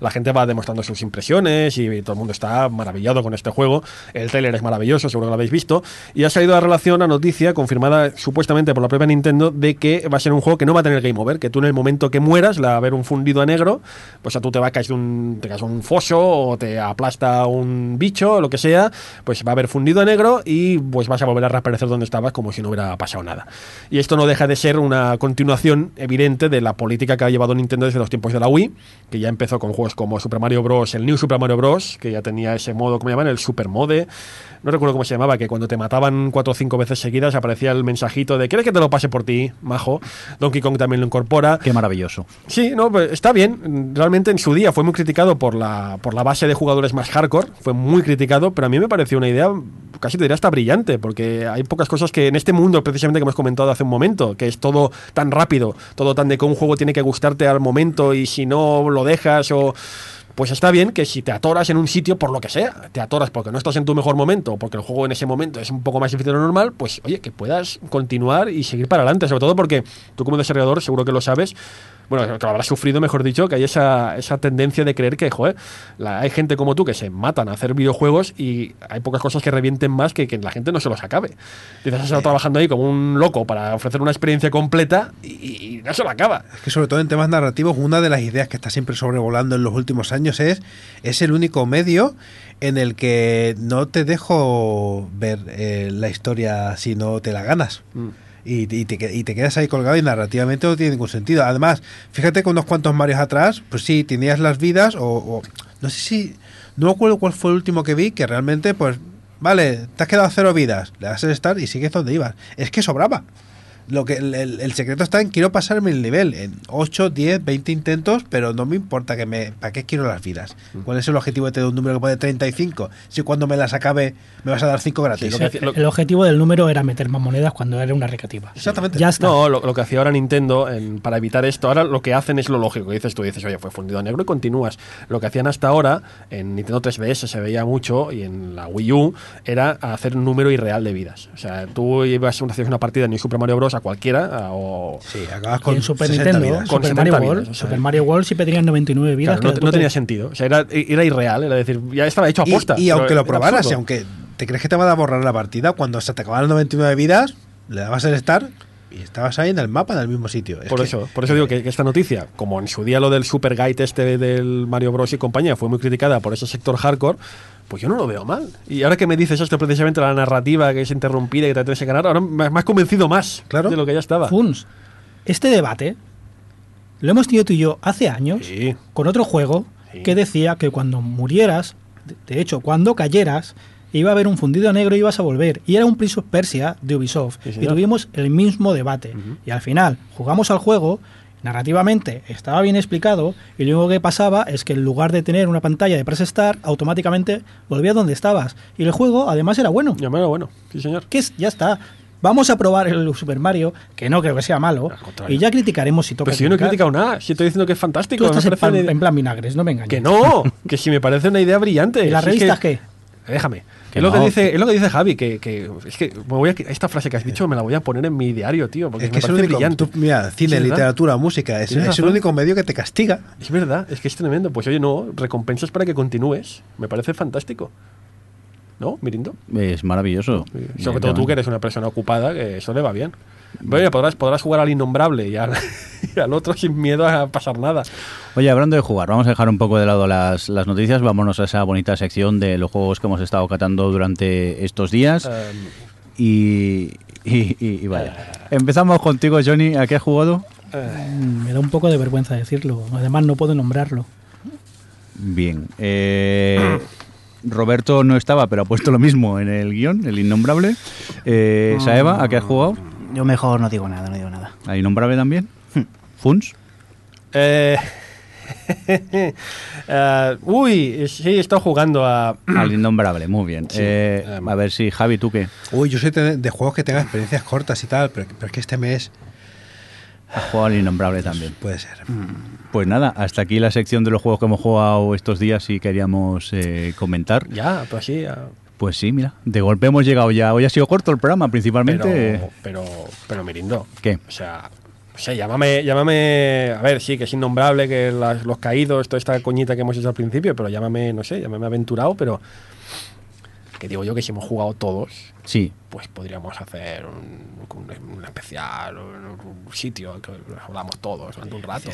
la gente va demostrando sus impresiones, y todo el mundo está maravillado con este juego. El trailer es maravilloso, seguro que lo habéis visto, y ha salido a relación, a noticia, confirmada supuestamente por la propia Nintendo, de que va a ser un juego que no va a tener Game Over, que tú en el momento que mueras, la va a haber un fundido a negro, pues a tú te va a caer un, te caes un foso, o te aplasta un bicho, o lo que sea, pues va a haber fundido a negro, y pues vas a volver a reaparecer donde estabas como si no hubiera pasado nada. Y esto no deja de ser una continuación evidente de la política que ha llevado Nintendo desde los tiempos de la Wii, que ya empezó con juegos como Super Mario Bros., el New Super Mario Bros., que ya tenía ese modo, ¿cómo llaman? El Super Mode. No recuerdo cómo se llamaba, que cuando te mataban cuatro o cinco veces seguidas aparecía el mensajito de ¿quieres que te lo pase por ti, majo? Donkey Kong también lo incorpora. Qué maravilloso. Sí, no, pues está bien. Realmente en su día fue muy criticado por la, por la base de jugadores más hardcore, fue muy criticado, pero a mí me pareció una idea, casi te diría hasta brillante, porque hay pocas cosas que en este mundo, precisamente que hemos comentado hace un momento, que es todo tan rápido, todo tan de que un juego tiene que gustarte al momento y si no lo dejas o... Pues está bien que si te atoras en un sitio por lo que sea, te atoras porque no estás en tu mejor momento o porque el juego en ese momento es un poco más difícil de lo normal, pues oye, que puedas continuar y seguir para adelante, sobre todo porque tú como desarrollador seguro que lo sabes, bueno, que lo habrás sufrido, mejor dicho, que hay esa, esa tendencia de creer que, joder, la- hay gente como tú que se matan a hacer videojuegos y hay pocas cosas que revienten más que que la gente no se los acabe. Dices, has estado trabajando ahí como un loco para ofrecer una experiencia completa y, y no se lo acaba. Es que sobre todo en temas narrativos, una de las ideas que está siempre sobrevolando en los últimos años es, es el único medio en el que no te dejo ver eh, la historia si no te la ganas. Mm. Y, y te, y te quedas ahí colgado y narrativamente no tiene ningún sentido. Además, fíjate que unos cuantos Marios atrás, pues sí, tenías las vidas o, o- no sé si, no me acuerdo cuál fue el último que vi, que realmente pues, vale, te has quedado cero vidas, le das el start y sigues donde ibas. Es que sobraba. Lo que el, el- el secreto está en quiero pasarme el nivel en 8, 10, 20 intentos, pero no me importa que me para qué quiero las vidas. ¿Cuál es el objetivo de tener un número que pone 35? Si cuando me las acabe me vas a dar 5 gratis. Sí, Lo sí. que- Lo- El objetivo del número era meter más monedas cuando era una recreativa. Exactamente. Ya está. No, lo, lo que hacía ahora Nintendo en- para evitar esto, ahora lo que hacen es lo lógico. Dices tú, dices, oye, fue fundido a negro y continúas. Lo que hacían hasta ahora, en Nintendo 3DS se veía mucho y en la Wii U, era hacer un número irreal de vidas. O sea, tú ibas a hacer una partida en New Super Mario Bros. A cualquiera, o. Sí, acabas Y con en Super 60 Nintendo, vidas. Con Super 70 Mario vidas, World, o sea. Super Mario World siempre tenían 99 vidas. Claro, no, tenía sentido. O sea, era, era irreal. Era decir, ya estaba hecho a Y- posta. Y, pero aunque lo probaras, y aunque te crees que te van a borrar la partida, cuando se te acaban las 99 vidas, le dabas el start y estabas ahí en el mapa, en el mismo sitio. Es Por que- eso, por eso digo que, que esta noticia, como en su día lo del Super Guide este del Mario Bros y compañía fue muy criticada por ese sector hardcore, pues yo no lo veo mal. Y ahora que me dices esto precisamente la narrativa que es interrumpida y que te tienes que ganar, ahora me has convencido más Claro. de lo que ya estaba. Funs, este debate lo hemos tenido tú y yo hace años Sí. con otro juego Sí. que decía que cuando murieras, de- hecho, cuando cayeras, iba a haber un fundido negro y ibas a volver. Y era un Prince of Persia de Ubisoft. Sí, y tuvimos el mismo debate. Y al final jugamos al juego Narrativamente estaba bien explicado y lo único que pasaba es que en lugar de tener una pantalla de Press Start, automáticamente volvía donde estabas. Y el juego además era bueno. Ya, bueno, bueno, sí, señor. Que es- ya está. Vamos a probar el Super Mario, que no creo que sea malo, y ya criticaremos si toca. Pero si yo no he criticado nada, si estoy diciendo que es fantástico. Tú me estás en plan, idea- en plan vinagres, no me engañes. Que no, que si me parece una idea brillante. ¿Y las Si es que- revistas qué? Déjame. Es, lo que dice, es lo que dice Javi, que, que es que me voy a- esta frase que has dicho me la voy a poner en mi diario, tío, porque Es me que es el parece único. brillante. tú, mira, cine, literatura, música. Es, es el único medio que te castiga. Es verdad, es que es tremendo. Pues oye, no, recompensas para que continúes. Me parece fantástico. ¿No, Mirindo? Es maravilloso. Sobre todo tú que eres una persona ocupada, que eso le va bien. Bueno, podrás, podrás jugar al innombrable y al, y al otro sin miedo a pasar nada. Oye, hablando de jugar, vamos a dejar un poco de lado las, las noticias, vámonos a esa bonita sección de los juegos que hemos estado catando durante estos días. Em, Y, y- y- y vaya. Empezamos contigo, Johnny. ¿A qué has jugado? Mm, Me da un poco de vergüenza decirlo. Además, no puedo nombrarlo. Bien. Eh, Roberto no estaba, pero ha puesto lo mismo en el guion, el innombrable. Eh, Saeva, ¿a qué has jugado? Yo mejor no digo nada, no digo nada. ¿A innombrable también? ¿Funs? eh, eh, uy, sí, he estado jugando a. Al innombrable, muy bien. Sí, Eh, a ver si, Javi, ¿tú qué? Uy, yo soy de, de juegos que tengan experiencias cortas y tal, pero, pero es que este mes Has jugado al innombrable también. puede ser. Pues nada, hasta aquí la sección de los juegos que hemos jugado estos días y queríamos eh, comentar. Ya, pero sí. a- Pues sí, mira, de golpe hemos llegado ya. Hoy ha sido corto el programa, principalmente. Pero, pero, pero Mirindo. ¿Qué? O sea, o sea, llámame, llámame. A ver, sí, que es innombrable, que las- los caídos, toda esta coñita que hemos hecho al principio, pero llámame, no sé, llámame aventurado, pero. Que digo yo que si hemos jugado todos, Sí, pues podríamos hacer un, un- un especial, un, un sitio que hablamos todos durante un rato.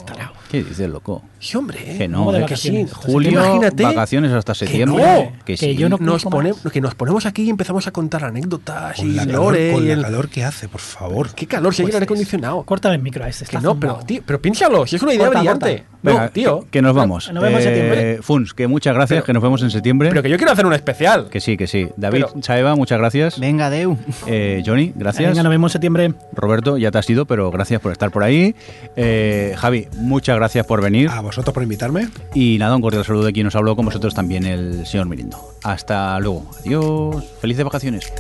¿qué dices, loco? Sí, hombre. Que no, de que sí. vacaciones hasta Julio, Imagínate vacaciones hasta septiembre. no, que que sí. yo no nos más. que nos ponemos aquí y empezamos a contar anécdotas Con y la, calor, lore con y la el- calor que hace, por favor. Qué calor, si hay Pues aire es- acondicionado. Córtale el micro a este. Que está no, pero, tío, pero piénsalo, si es una idea Corta, brillante. corta. Venga, no, tío. que, que nos vamos. Nos vemos en Eh, septiembre. Funs, que muchas gracias, que nos vemos en septiembre. Pero que yo quiero hacer un especial. Que sí, que sí. David, Pero- Saeva, muchas gracias. Venga, Deu. Eh, Johnny, gracias. Venga, nos vemos en septiembre. Roberto, ya te has ido, pero gracias por estar por ahí. Eh, Javi, muchas gracias por venir. A vosotros por invitarme. Y nada, un cordial saludo de quien nos habló con vosotros también, el señor Mirindo. Hasta luego. Adiós. Felices vacaciones.